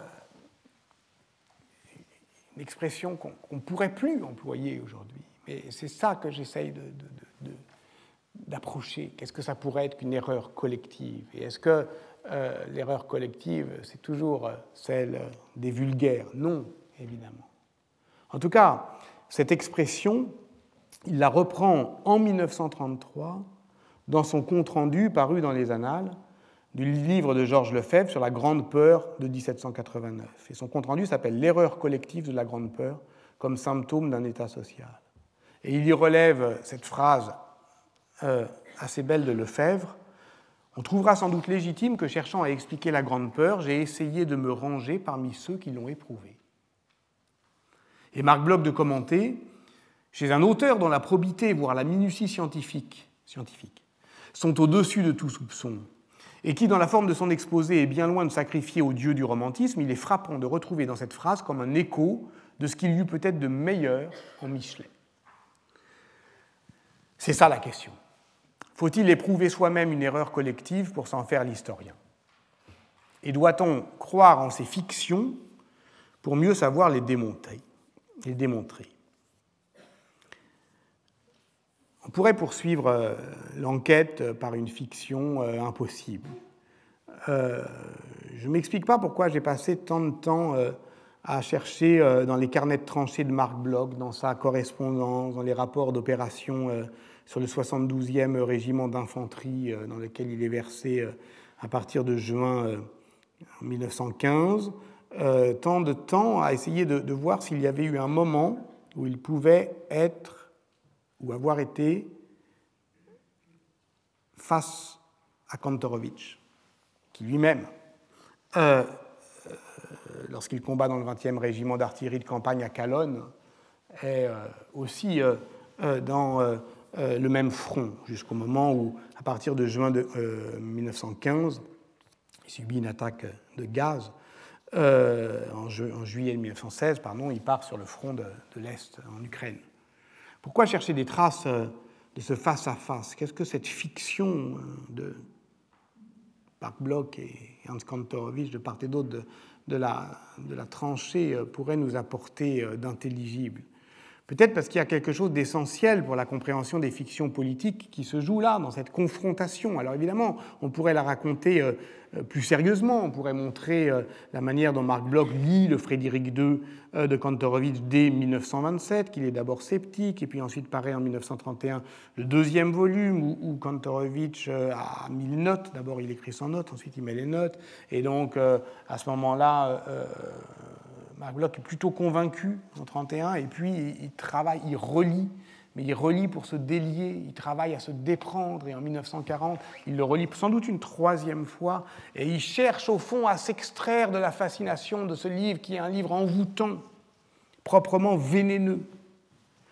une expression qu'on ne pourrait plus employer aujourd'hui, mais c'est ça que j'essaye d'approcher. Qu'est-ce que ça pourrait être qu'une erreur collective? Et est-ce que euh, l'erreur collective, c'est toujours euh, celle des vulgaires? Non, évidemment. En tout cas, cette expression, il la reprend en 1933 dans son compte-rendu paru dans les Annales du livre de Georges Lefebvre sur la Grande Peur de 1789. Et son compte-rendu s'appelle L'erreur collective de la Grande Peur comme symptôme d'un état social. Et il y relève cette phrase euh, assez belle de Lefebvre On trouvera sans doute légitime que, cherchant à expliquer la grande peur, j'ai essayé de me ranger parmi ceux qui l'ont éprouvée. Et Marc Bloch de commenter, chez un auteur dont la probité, voire la minutie scientifique, scientifique sont au-dessus de tout soupçon, et qui, dans la forme de son exposé, est bien loin de sacrifier au dieu du romantisme, il est frappant de retrouver dans cette phrase comme un écho de ce qu'il y eut peut-être de meilleur en Michelet. C'est ça la question. Faut-il éprouver soi-même une erreur collective pour s'en faire l'historien? Et doit-on croire en ces fictions pour mieux savoir les les démontrer? On pourrait poursuivre euh, l'enquête par une fiction euh, impossible. Euh, je ne m'explique pas pourquoi j'ai passé tant de temps à chercher dans les carnets de tranchées de Marc Bloch, dans sa correspondance, dans les rapports d'opération sur le 72e régiment d'infanterie dans lequel il est versé à partir de juin 1915, tant de temps à essayer de voir s'il y avait eu un moment où il pouvait être ou avoir été face à Kantorowicz, qui lui-même, euh, euh, lorsqu'il combat dans le 20e régiment d'artillerie de campagne à Calonne, est euh, aussi dans le même front, jusqu'au moment où, à partir de juin de, 1915, il subit une attaque de gaz. En, juillet 1916, pardon, il part sur le front de l'Est, en Ukraine. Pourquoi chercher des traces euh, de ce face-à-face? Qu'est-ce que cette fiction euh, de Marc Bloch et Hans Kantorowicz, de part et d'autre de, la, tranchée, euh, pourrait nous apporter d'intelligible? Peut-être parce qu'il y a quelque chose d'essentiel pour la compréhension des fictions politiques qui se joue là, dans cette confrontation. Alors évidemment, on pourrait la raconter euh, euh, plus sérieusement, on pourrait montrer euh, la manière dont Marc Bloch lit le Frédéric II de Kantorowicz dès 1927, qu'il est d'abord sceptique, et puis ensuite paraît en 1931 le deuxième volume où, Kantorowicz a mis le notes. D'abord il écrit sans notes, ensuite il met les notes, et donc à ce moment-là, Marc est plutôt convaincu en 1931, et puis il travaille, il relit, mais il relit pour se délier, il travaille à se déprendre, et en 1940, il le relit sans doute une troisième fois, et il cherche au fond à s'extraire de la fascination de ce livre qui est un livre envoûtant, proprement vénéneux.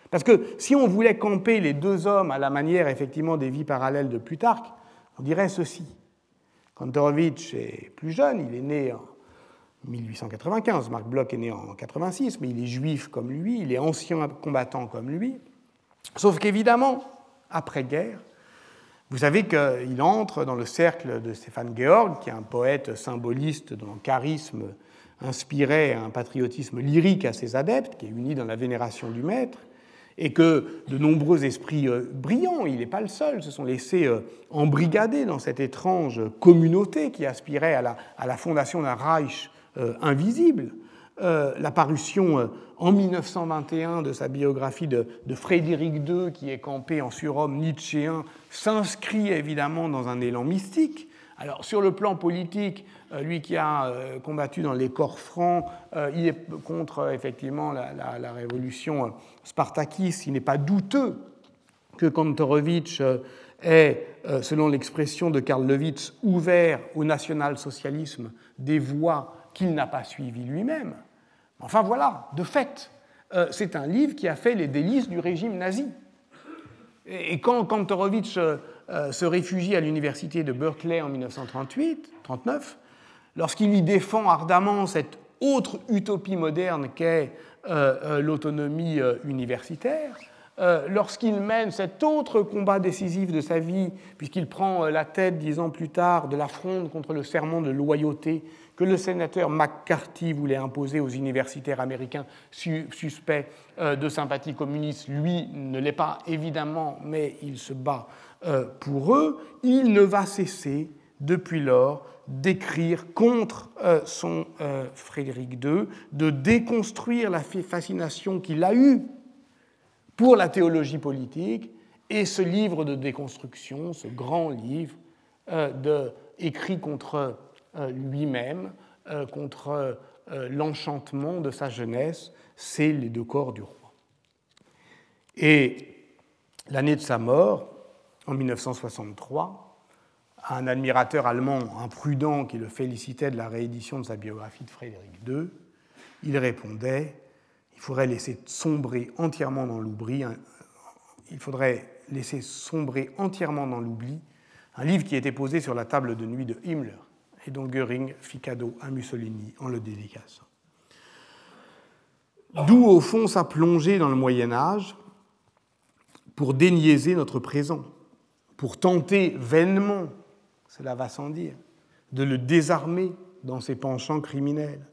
Parce que si on voulait camper les deux hommes à la manière effectivement des vies parallèles de Plutarque, on dirait ceci. Kantorowicz est plus jeune, il est né en 1895. Marc Bloch est né en 86, mais il est juif comme lui, il est ancien combattant comme lui. Sauf qu'évidemment, après-guerre, vous savez qu'il entre dans le cercle de Stéphane Georg, qui est un poète symboliste dont le charisme inspirait un patriotisme lyrique à ses adeptes, qui est uni dans la vénération du maître, et que de nombreux esprits euh, brillants, il n'est pas le seul, se sont laissés euh, embrigader dans cette étrange communauté qui aspirait à la, fondation d'un Reich invisible. Euh, la parution euh, en 1921 de sa biographie de, Frédéric II, qui est campé en surhomme nietzschéen, s'inscrit évidemment dans un élan mystique. Alors, sur le plan politique, lui qui a combattu dans les corps francs, il est contre effectivement la, révolution spartakiste. Il n'est pas douteux que Kantorowicz est, selon l'expression de Karl Lewitz, ouvert au national-socialisme des voies qu'il n'a pas suivi lui-même. Enfin voilà, de fait, euh, c'est un livre qui a fait les délices du régime nazi. Et quand Kantorowicz euh, euh, se réfugie à l'université de Berkeley en 1938-39, lorsqu'il y défend ardemment cette autre utopie moderne qu'est l'autonomie universitaire, lorsqu'il mène cet autre combat décisif de sa vie, puisqu'il prend la tête, dix ans plus tard, de la fronde contre le serment de loyauté que le sénateur McCarthy voulait imposer aux universitaires américains suspects euh, de sympathie communiste. Lui ne l'est pas, évidemment, mais il se bat euh, pour eux. Il ne va cesser, depuis lors, d'écrire contre euh, son Frédéric II, de déconstruire la fascination qu'il a eue pour la théologie politique, et ce livre de déconstruction, ce grand livre de, écrit contre euh, lui-même euh, contre euh, l'enchantement de sa jeunesse, c'est les deux corps du roi. Et l'année de sa mort, en 1963, à un admirateur allemand imprudent qui le félicitait de la réédition de sa biographie de Frédéric II, il répondait il faudrait laisser sombrer entièrement dans l'oubli, il faudrait laisser sombrer entièrement dans l'oubli un livre qui était posé sur la table de nuit de Himmler et dont Göring fit cadeau à Mussolini en le dédicaçant. D'où au fond sa plongée dans le Moyen Âge pour déniaiser notre présent, pour tenter vainement, cela va sans dire, de le désarmer dans ses penchants criminels.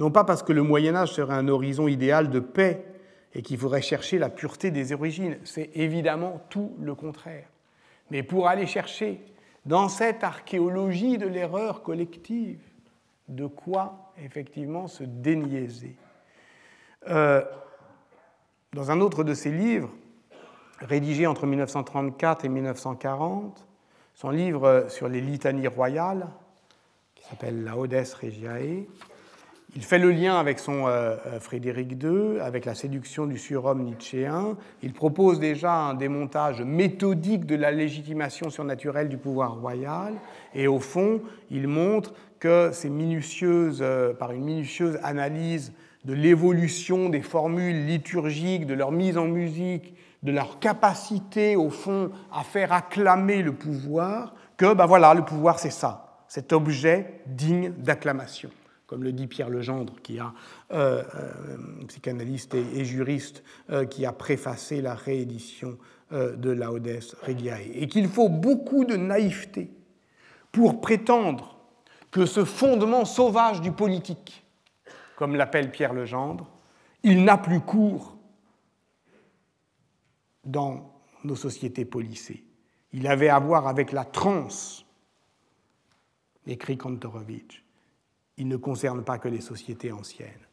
Non pas parce que le Moyen Âge serait un horizon idéal de paix et qu'il faudrait chercher la pureté des origines, c'est évidemment tout le contraire. Mais pour aller chercher dans cette archéologie de l'erreur collective, de quoi effectivement se déniaiser. Euh, dans un autre de ses livres, rédigé entre 1934 et 1940, son livre sur les litanies royales, qui s'appelle La Odesse Regiae, il fait le lien avec son euh, euh, Frédéric II, avec la séduction du surhomme nietzschéen. Il propose déjà un démontage méthodique de la légitimation surnaturelle du pouvoir royal. Et au fond, il montre que c'est minutieuse, euh, par une minutieuse analyse de l'évolution des formules liturgiques, de leur mise en musique, de leur capacité, au fond, à faire acclamer le pouvoir, que, ben voilà, le pouvoir, c'est ça, cet objet digne d'acclamation comme le dit Pierre Legendre, qui a, euh, euh, psychanalyste et, juriste, euh, qui a préfacé la réédition de Laodès Regiae, et qu'il faut beaucoup de naïveté pour prétendre que ce fondement sauvage du politique, comme l'appelle Pierre Legendre, il n'a plus cours dans nos sociétés policées. Il avait à voir avec la transe, écrit Kantorowicz il ne concerne pas que les sociétés anciennes.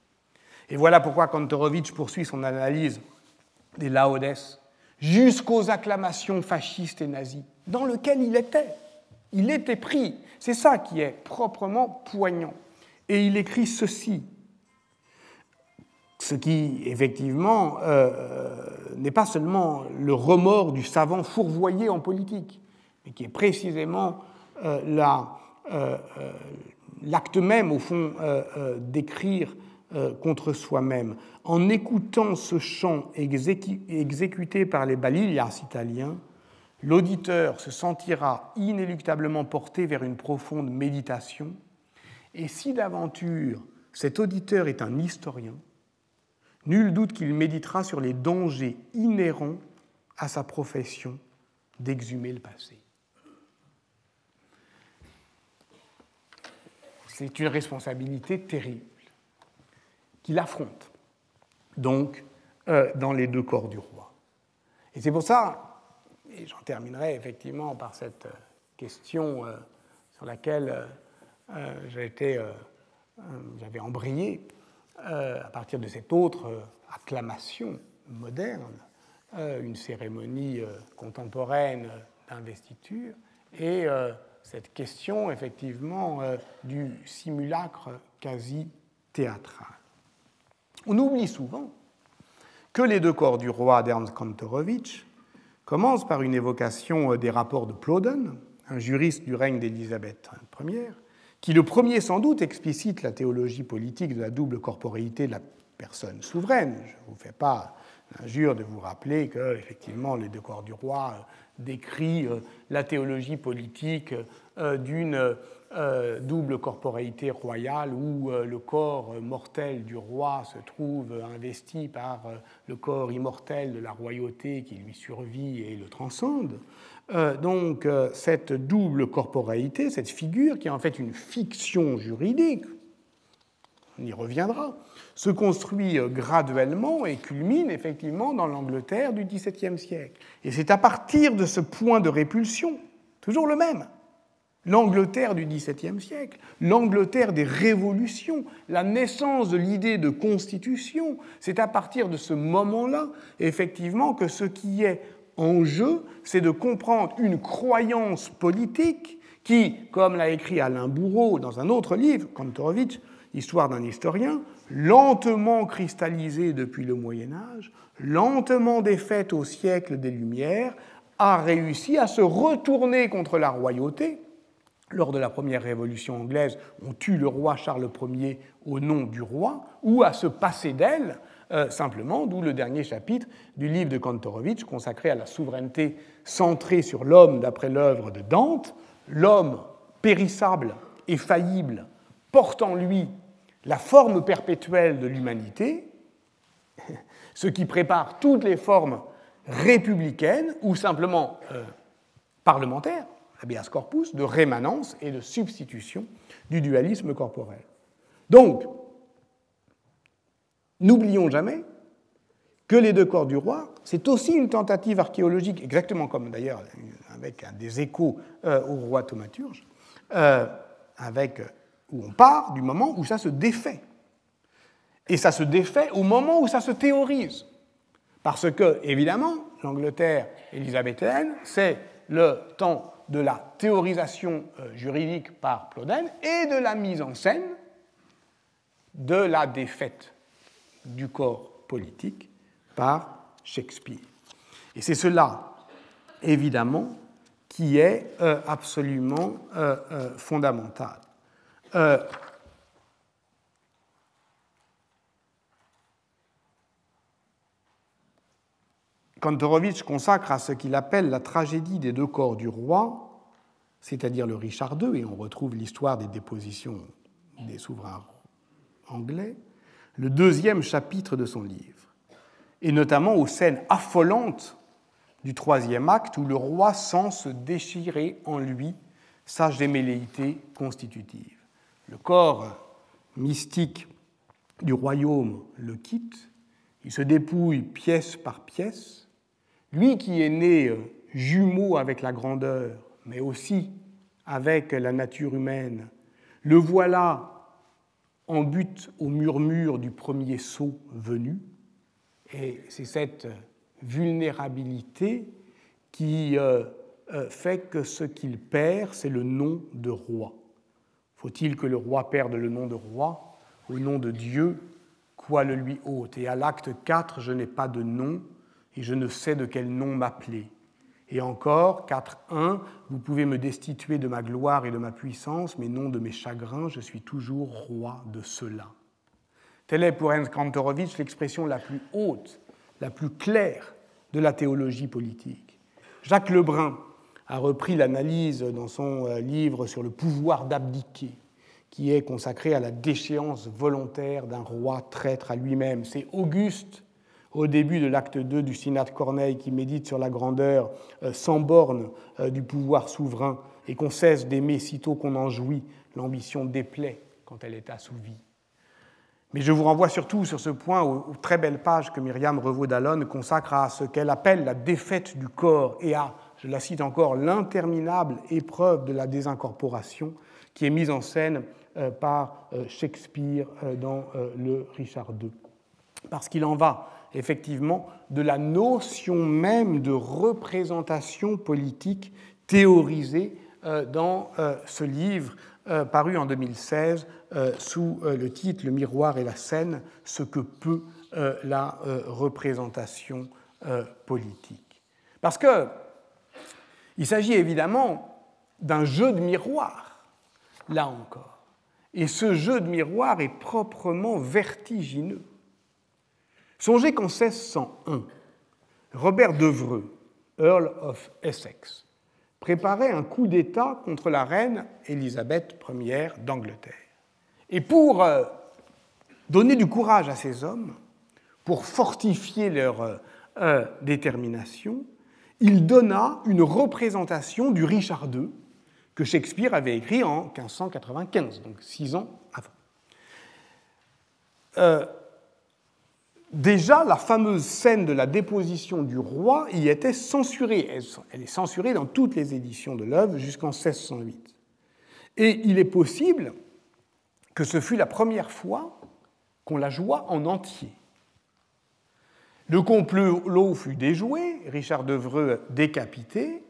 Et voilà pourquoi Kantorowicz poursuit son analyse des laudes jusqu'aux acclamations fascistes et nazies, dans lesquelles il était. Il était pris. C'est ça qui est proprement poignant. Et il écrit ceci, ce qui, effectivement, euh, euh, n'est pas seulement le remords du savant fourvoyé en politique, mais qui est précisément euh, la, l'acte même, au fond, euh, euh, d'écrire euh, contre soi-même. En écoutant ce chant exécuté par les balilias italiens, l'auditeur se sentira inéluctablement porté vers une profonde méditation, et si d'aventure cet auditeur est un historien, nul doute qu'il méditera sur les dangers inhérents à sa profession d'exhumer le passé. C'est une responsabilité terrible qu'il affronte, donc, euh, dans les deux corps du roi. Et c'est pour ça, et j'en terminerai effectivement par cette euh, question euh, sur laquelle j'avais embrayé, à partir de cette autre acclamation moderne, une cérémonie contemporaine d'investiture, et cette question, effectivement, euh, du simulacre quasi théâtral. On oublie souvent que les deux corps du roi d'Ernst Kantorowicz commencent par une évocation euh, des rapports de Ploden, un juriste du règne d'Élisabeth Ier, qui le premier sans doute explicite la théologie politique de la double corporéité de la personne souveraine. Je ne vous fais pas l'injure de vous rappeler que, effectivement, les deux corps du roi décrit euh, la théologie politique euh, d'une euh, double corporéité royale où le corps mortel du roi se trouve investi par le corps immortel de la royauté qui lui survit et le transcende. Donc cette double corporéité, cette figure qui est en fait une fiction juridique, on y reviendra, se construit euh, graduellement et culmine effectivement dans l'Angleterre du XVIIe siècle. Et c'est à partir de ce point de répulsion, toujours le même, l'Angleterre du XVIIe siècle, l'Angleterre des révolutions, la naissance de l'idée de constitution, c'est à partir de ce moment-là, effectivement, que ce qui est en jeu, c'est de comprendre une croyance politique qui, comme l'a écrit Alain Bourreau dans un autre livre, Kantorowicz, Histoire d'un historien, lentement cristallisée depuis le Moyen Âge, lentement défaite au siècle des Lumières, a réussi à se retourner contre la royauté. Lors de la première révolution anglaise, on tue le roi Charles Ier au nom du roi, ou à se passer d'elle, euh, simplement, d'où le dernier chapitre du livre de Kantorowicz consacré à la souveraineté centrée sur l'homme d'après l'œuvre de Dante. L'homme périssable et faillible porte en lui la forme perpétuelle de l'humanité, ce qui prépare toutes les formes républicaines ou simplement euh, parlementaires, habeas corpus, de rémanence et de substitution du dualisme corporel. Donc, n'oublions jamais que les deux corps du roi, c'est aussi une tentative archéologique, exactement comme d'ailleurs avec des échos euh, au roi thaumaturge, euh, avec, où on part du moment où ça se défait. Et ça se défait au moment où ça se théorise. Parce que, évidemment, l'Angleterre élisabéthaine, c'est le temps de la théorisation euh, juridique par Plodden et de la mise en scène de la défaite du corps politique par Shakespeare. Et c'est cela, évidemment, qui est euh, absolument euh. Kantorowicz consacre à ce qu'il appelle la tragédie des deux corps du roi, c'est-à-dire le Richard II, et on retrouve l'histoire des dépositions des souverains anglais, le deuxième chapitre de son livre, et notamment aux scènes affolantes du troisième acte où le roi sent se déchirer en lui sa gémelléité constitutive. Le corps mystique du royaume le quitte, il se dépouille pièce par pièce, lui qui est né euh, jumeau avec la grandeur, mais aussi avec la nature humaine, le voilà en but au murmure du premier saut venu. Et c'est cette vulnérabilité qui euh, euh, fait que ce qu'il perd, c'est le nom de roi. Faut-il que le roi perde le nom de roi au nom de Dieu, quoi le lui ôte? Et à l'acte 4, je n'ai pas de nom, et je ne sais de quel nom m'appeler. Et encore, 4.1, vous pouvez me destituer de ma gloire et de ma puissance, mais non de mes chagrins, je suis toujours roi de cela. Telle est pour Ernst Kantorowicz l'expression la plus haute, la plus claire de la théologie politique. Jacques Lebrun a repris l'analyse dans son euh, livre sur le pouvoir d'abdiquer, qui est consacré à la déchéance volontaire d'un roi traître à lui-même. C'est Auguste au début de l'acte 2 du Synode de Corneille qui médite sur la grandeur euh, sans borne euh, du pouvoir souverain et qu'on cesse d'aimer sitôt qu'on en jouit, l'ambition déplaît quand elle est assouvie. Mais je vous renvoie surtout sur ce point aux, très belles pages que Myriam Revaud-Dallon consacre à ce qu'elle appelle la défaite du corps et à, je la cite encore, l'interminable épreuve de la désincorporation qui est mise en scène euh, par Shakespeare dans le Richard II. Parce qu'il en va effectivement de la notion même de représentation politique théorisée euh, dans euh, ce livre euh, paru en 2016 sous le titre Le miroir et la scène, ce que peut la représentation politique. Parce que il s'agit évidemment d'un jeu de miroir, là encore. Et ce jeu de miroir est proprement vertigineux. Songez qu'en 1601, Robert d'Evreux, Earl of Essex, préparait un coup d'État contre la reine Élisabeth Ier d'Angleterre. Et pour euh, donner du courage à ces hommes, pour fortifier leur euh, euh, détermination, il donna une représentation du Richard II que Shakespeare avait écrit en 1595, donc six ans avant. Déjà, la fameuse scène de la déposition du roi y était censurée. Elle est censurée dans toutes les éditions de l'œuvre jusqu'en 1608. Et il est possible que ce fut la première fois qu'on la joua en entier. Le complot fut déjoué, Richard d'Evreux décapité,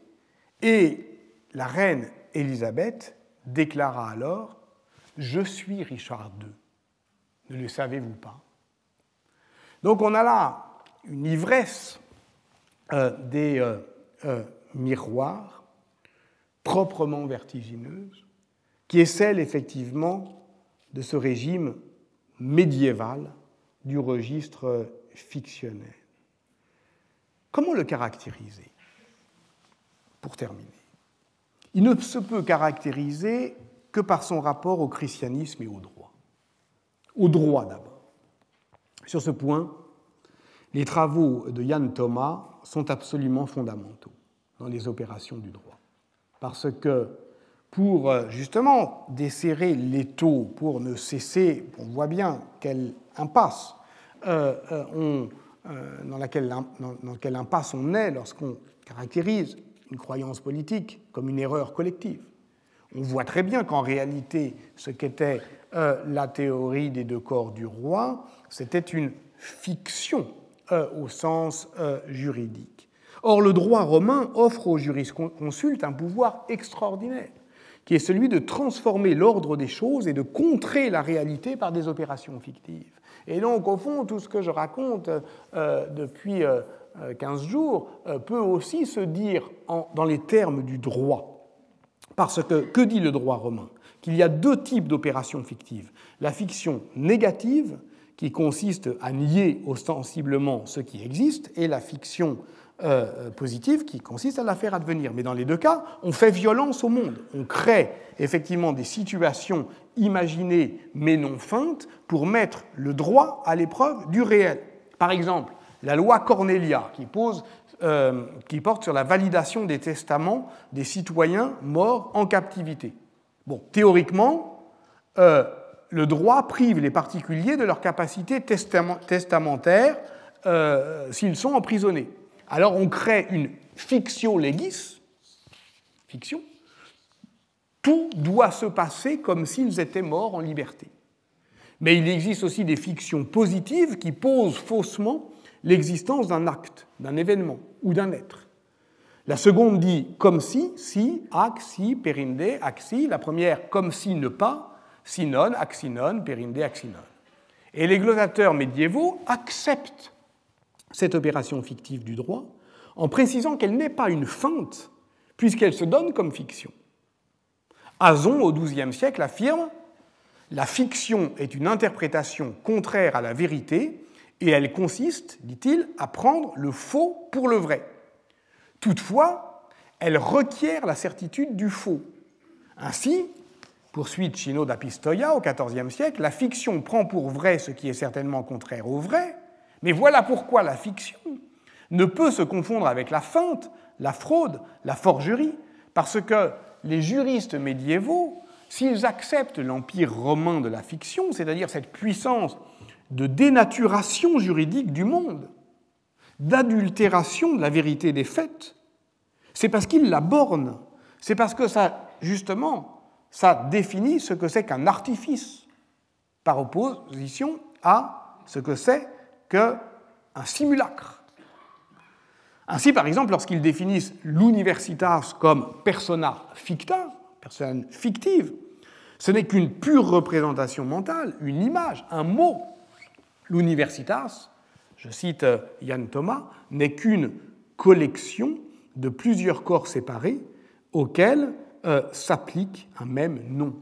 et la reine Élisabeth déclara alors Je suis Richard II. Ne le savez-vous pas? Donc on a là une ivresse euh, des euh, euh, miroir, proprement vertigineuse, qui est celle effectivement de ce régime médiéval du registre fictionnel. Comment le caractériser? Pour terminer, il ne se peut caractériser que par son rapport au christianisme et au droit. Au droit d'abord. Sur ce point, les travaux de Yann Thomas sont absolument fondamentaux dans les opérations du droit. Parce que pour euh, justement desserrer l'étau, pour ne cesser, on voit bien quelle impasse, on, dans, laquelle, dans, quelle impasse on est lorsqu'on caractérise une croyance politique comme une erreur collective. On voit très bien qu'en réalité, ce qu'était la théorie des deux corps du roi, c'était une fiction au sens juridique. Or, le droit romain offre aux jurisconsultes un pouvoir extraordinaire qui est celui de transformer l'ordre des choses et de contrer la réalité par des opérations fictives. Et donc, au fond, tout ce que je raconte euh, depuis 15 euh, jours euh, peut aussi se dire dans les termes du droit. Parce que, que dit le droit romain? Qu'il y a deux types d'opérations fictives. La fiction négative, qui consiste à nier ostensiblement ce qui existe, et la fiction euh, positive qui consiste à la faire advenir. Mais dans les deux cas, on fait violence au monde. On crée effectivement des situations imaginées mais non feintes pour mettre le droit à l'épreuve du réel. Par exemple, la loi Cornelia qui, pose, euh, qui porte sur la validation des testaments des citoyens morts en captivité. Bon, théoriquement, euh, le droit prive les particuliers de leur capacité testamentaire s'ils sont emprisonnés. Alors on crée une fiction legis, fiction, tout doit se passer comme s'ils étaient morts en liberté. Mais il existe aussi des fictions positives qui posent faussement l'existence d'un acte, d'un événement ou d'un être. La seconde dit comme si, si, ac, si, perinde, axi. La première comme si, ne pas, si non, axi non, perinde, axi non. Et les glossateurs médiévaux acceptent cette opération fictive du droit en précisant qu'elle n'est pas une feinte, puisqu'elle se donne comme fiction. Azon, au XIIe siècle, affirme La fiction est une interprétation contraire à la vérité, et elle consiste, dit-il, à prendre le faux pour le vrai. Toutefois, elle requiert la certitude du faux. Ainsi, poursuit Chino da Pistoia au XIVe siècle, la fiction prend pour vrai ce qui est certainement contraire au vrai, mais voilà pourquoi la fiction ne peut se confondre avec la feinte, la fraude, la forgerie, parce que les juristes médiévaux, s'ils acceptent l'empire romain de la fiction, c'est-à-dire cette puissance de dénaturation juridique du monde, d'adultération de la vérité des faits, c'est parce qu'ils la bornent, c'est parce que ça, justement, ça définit ce que c'est qu'un artifice, par opposition à ce que c'est qu'un simulacre. Ainsi, par exemple, lorsqu'ils définissent l'universitas comme persona ficta, personne fictive, ce n'est qu'une pure représentation mentale, une image, un mot. L'universitas, je cite Yann euh, Thomas, n'est qu'une collection de plusieurs corps séparés auxquels euh, s'applique un même nom.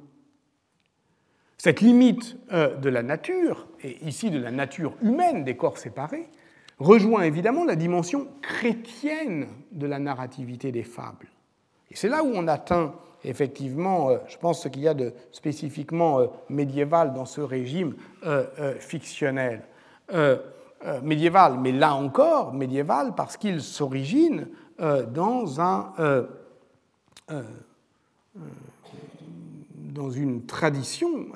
Cette limite euh, de la nature, et ici de la nature humaine des corps séparés, rejoint évidemment la dimension chrétienne de la narrativité des fables. Et c'est là où on atteint effectivement, euh, je pense, ce qu'il y a de spécifiquement euh, médiéval dans ce régime fictionnel. médiéval, mais là encore, médiéval parce qu'il s'origine dans un dans une tradition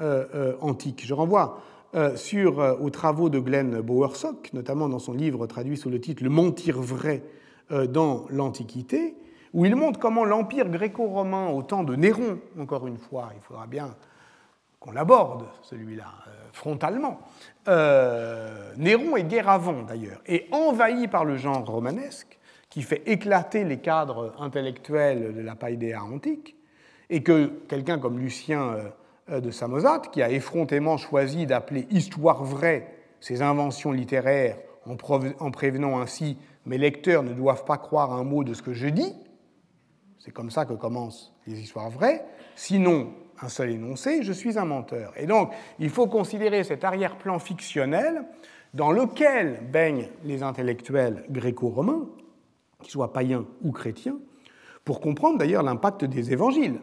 antique. Je renvoie euh, euh, aux travaux de Glenn Bowersock, notamment dans son livre traduit sous le titre Le mentir vrai euh, dans l'Antiquité, où il montre comment l'empire gréco-romain au temps de Néron, encore une fois, il faudra bien qu'on l'aborde, celui-là, frontalement. Néron est guère avant, d'ailleurs, et envahi par le genre romanesque, qui fait éclater les cadres intellectuels de la païdéa antique, et que quelqu'un comme Lucien euh, de Samosate, qui a effrontément choisi d'appeler histoire vraie ses inventions littéraires en prévenant ainsi mes lecteurs ne doivent pas croire un mot de ce que je dis, C'est comme ça que commencent les histoires vraies. Sinon, un seul énoncé, je suis un menteur. Et donc, il faut considérer cet arrière-plan fictionnel dans lequel baignent les intellectuels gréco-romains, qu'ils soient païens ou chrétiens, pour comprendre d'ailleurs l'impact des évangiles.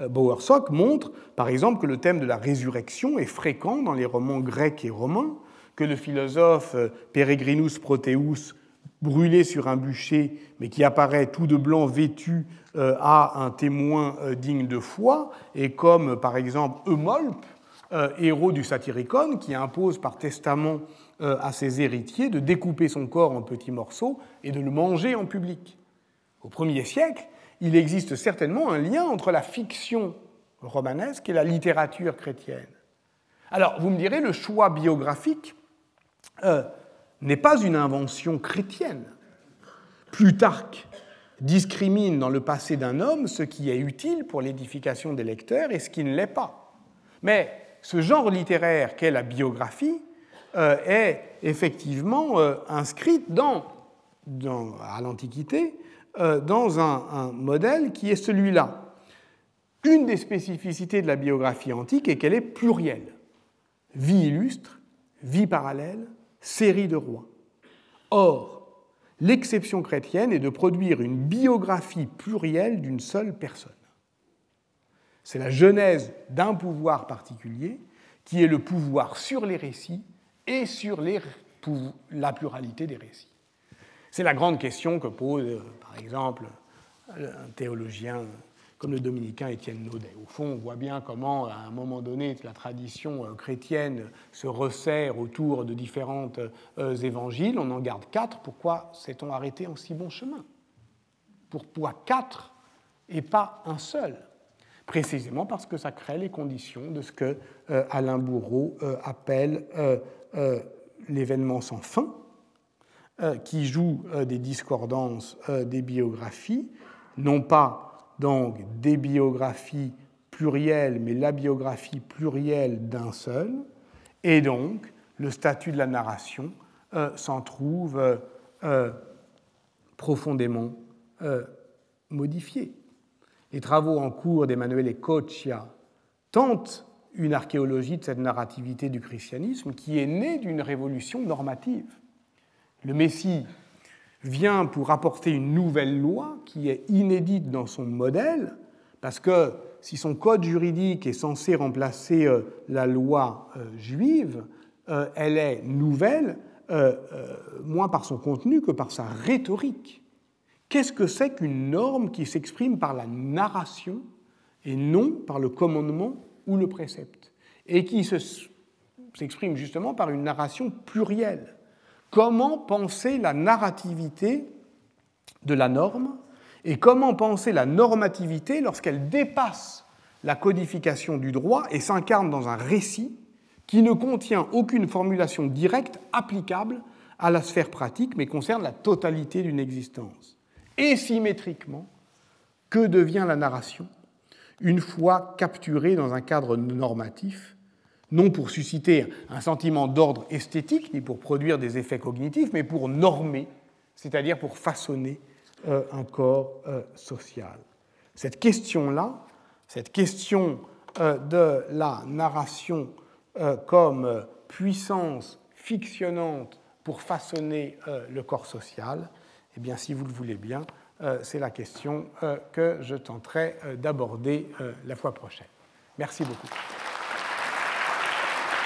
Euh, Bowersock montre, par exemple, que le thème de la résurrection est fréquent dans les romans grecs et romains, que le philosophe euh, Peregrinus Proteus, brûlé sur un bûcher, mais qui apparaît tout de blanc vêtu, euh, a un témoin digne de foi, et comme par exemple Eumolpe, héros du Satyricon, qui impose par testament à ses héritiers de découper son corps en petits morceaux et de le manger en public. Au Ier siècle, il existe certainement un lien entre la fiction romanesque et la littérature chrétienne. Alors, vous me direz, le choix biographique euh, n'est pas une invention chrétienne. Plutarque discrimine dans le passé d'un homme ce qui est utile pour l'édification des lecteurs et ce qui ne l'est pas. Mais ce genre littéraire qu'est la biographie euh, est effectivement euh, à l'Antiquité dans un, modèle qui est celui-là. Une des spécificités de la biographie antique est qu'elle est plurielle. Vie illustre, vie parallèle, série de rois. Or, l'exception chrétienne est de produire une biographie plurielle d'une seule personne. C'est la genèse d'un pouvoir particulier qui est le pouvoir sur les récits et sur la pluralité des récits. C'est la grande question que pose, euh, par exemple, un théologien comme le dominicain Étienne Naudet. Au fond, on voit bien comment, à un moment donné, la tradition euh, chrétienne se resserre autour de différents euh, évangiles. On en garde quatre. Pourquoi s'est-on arrêté en si bon chemin? Pourquoi quatre et pas un seul? Précisément parce que ça crée les conditions de ce que Alain Bourreau appelle l'événement sans fin, euh, qui joue euh, des discordances euh, des biographies, non pas donc des biographies plurielles, mais la biographie plurielle d'un seul, et donc le statut de la narration s'en trouve profondément modifié. Les travaux en cours d'Emmanuel Coccia tentent une archéologie de cette narrativité du christianisme qui est née d'une révolution normative le Messie vient pour apporter une nouvelle loi qui est inédite dans son modèle, parce que si son code juridique est censé remplacer euh, la loi euh, juive, euh, elle est nouvelle, moins par son contenu que par sa rhétorique. Qu'est-ce que c'est qu'une norme qui s'exprime par la narration et non par le commandement ou le précepte, et qui s'exprime justement par une narration plurielle comment penser la narrativité de la norme et comment penser la normativité lorsqu'elle dépasse la codification du droit et s'incarne dans un récit qui ne contient aucune formulation directe applicable à la sphère pratique, mais concerne la totalité d'une existence. Et symétriquement, que devient la narration une fois capturée dans un cadre normatif non pour susciter un sentiment d'ordre esthétique, ni pour produire des effets cognitifs, mais pour normer, c'est-à-dire pour façonner euh, un corps euh, social. Cette question-là, cette question euh, de la narration comme puissance fictionnante pour façonner le corps social, eh bien, si vous le voulez bien, c'est la question que je tenterai d'aborder la fois prochaine. Merci beaucoup.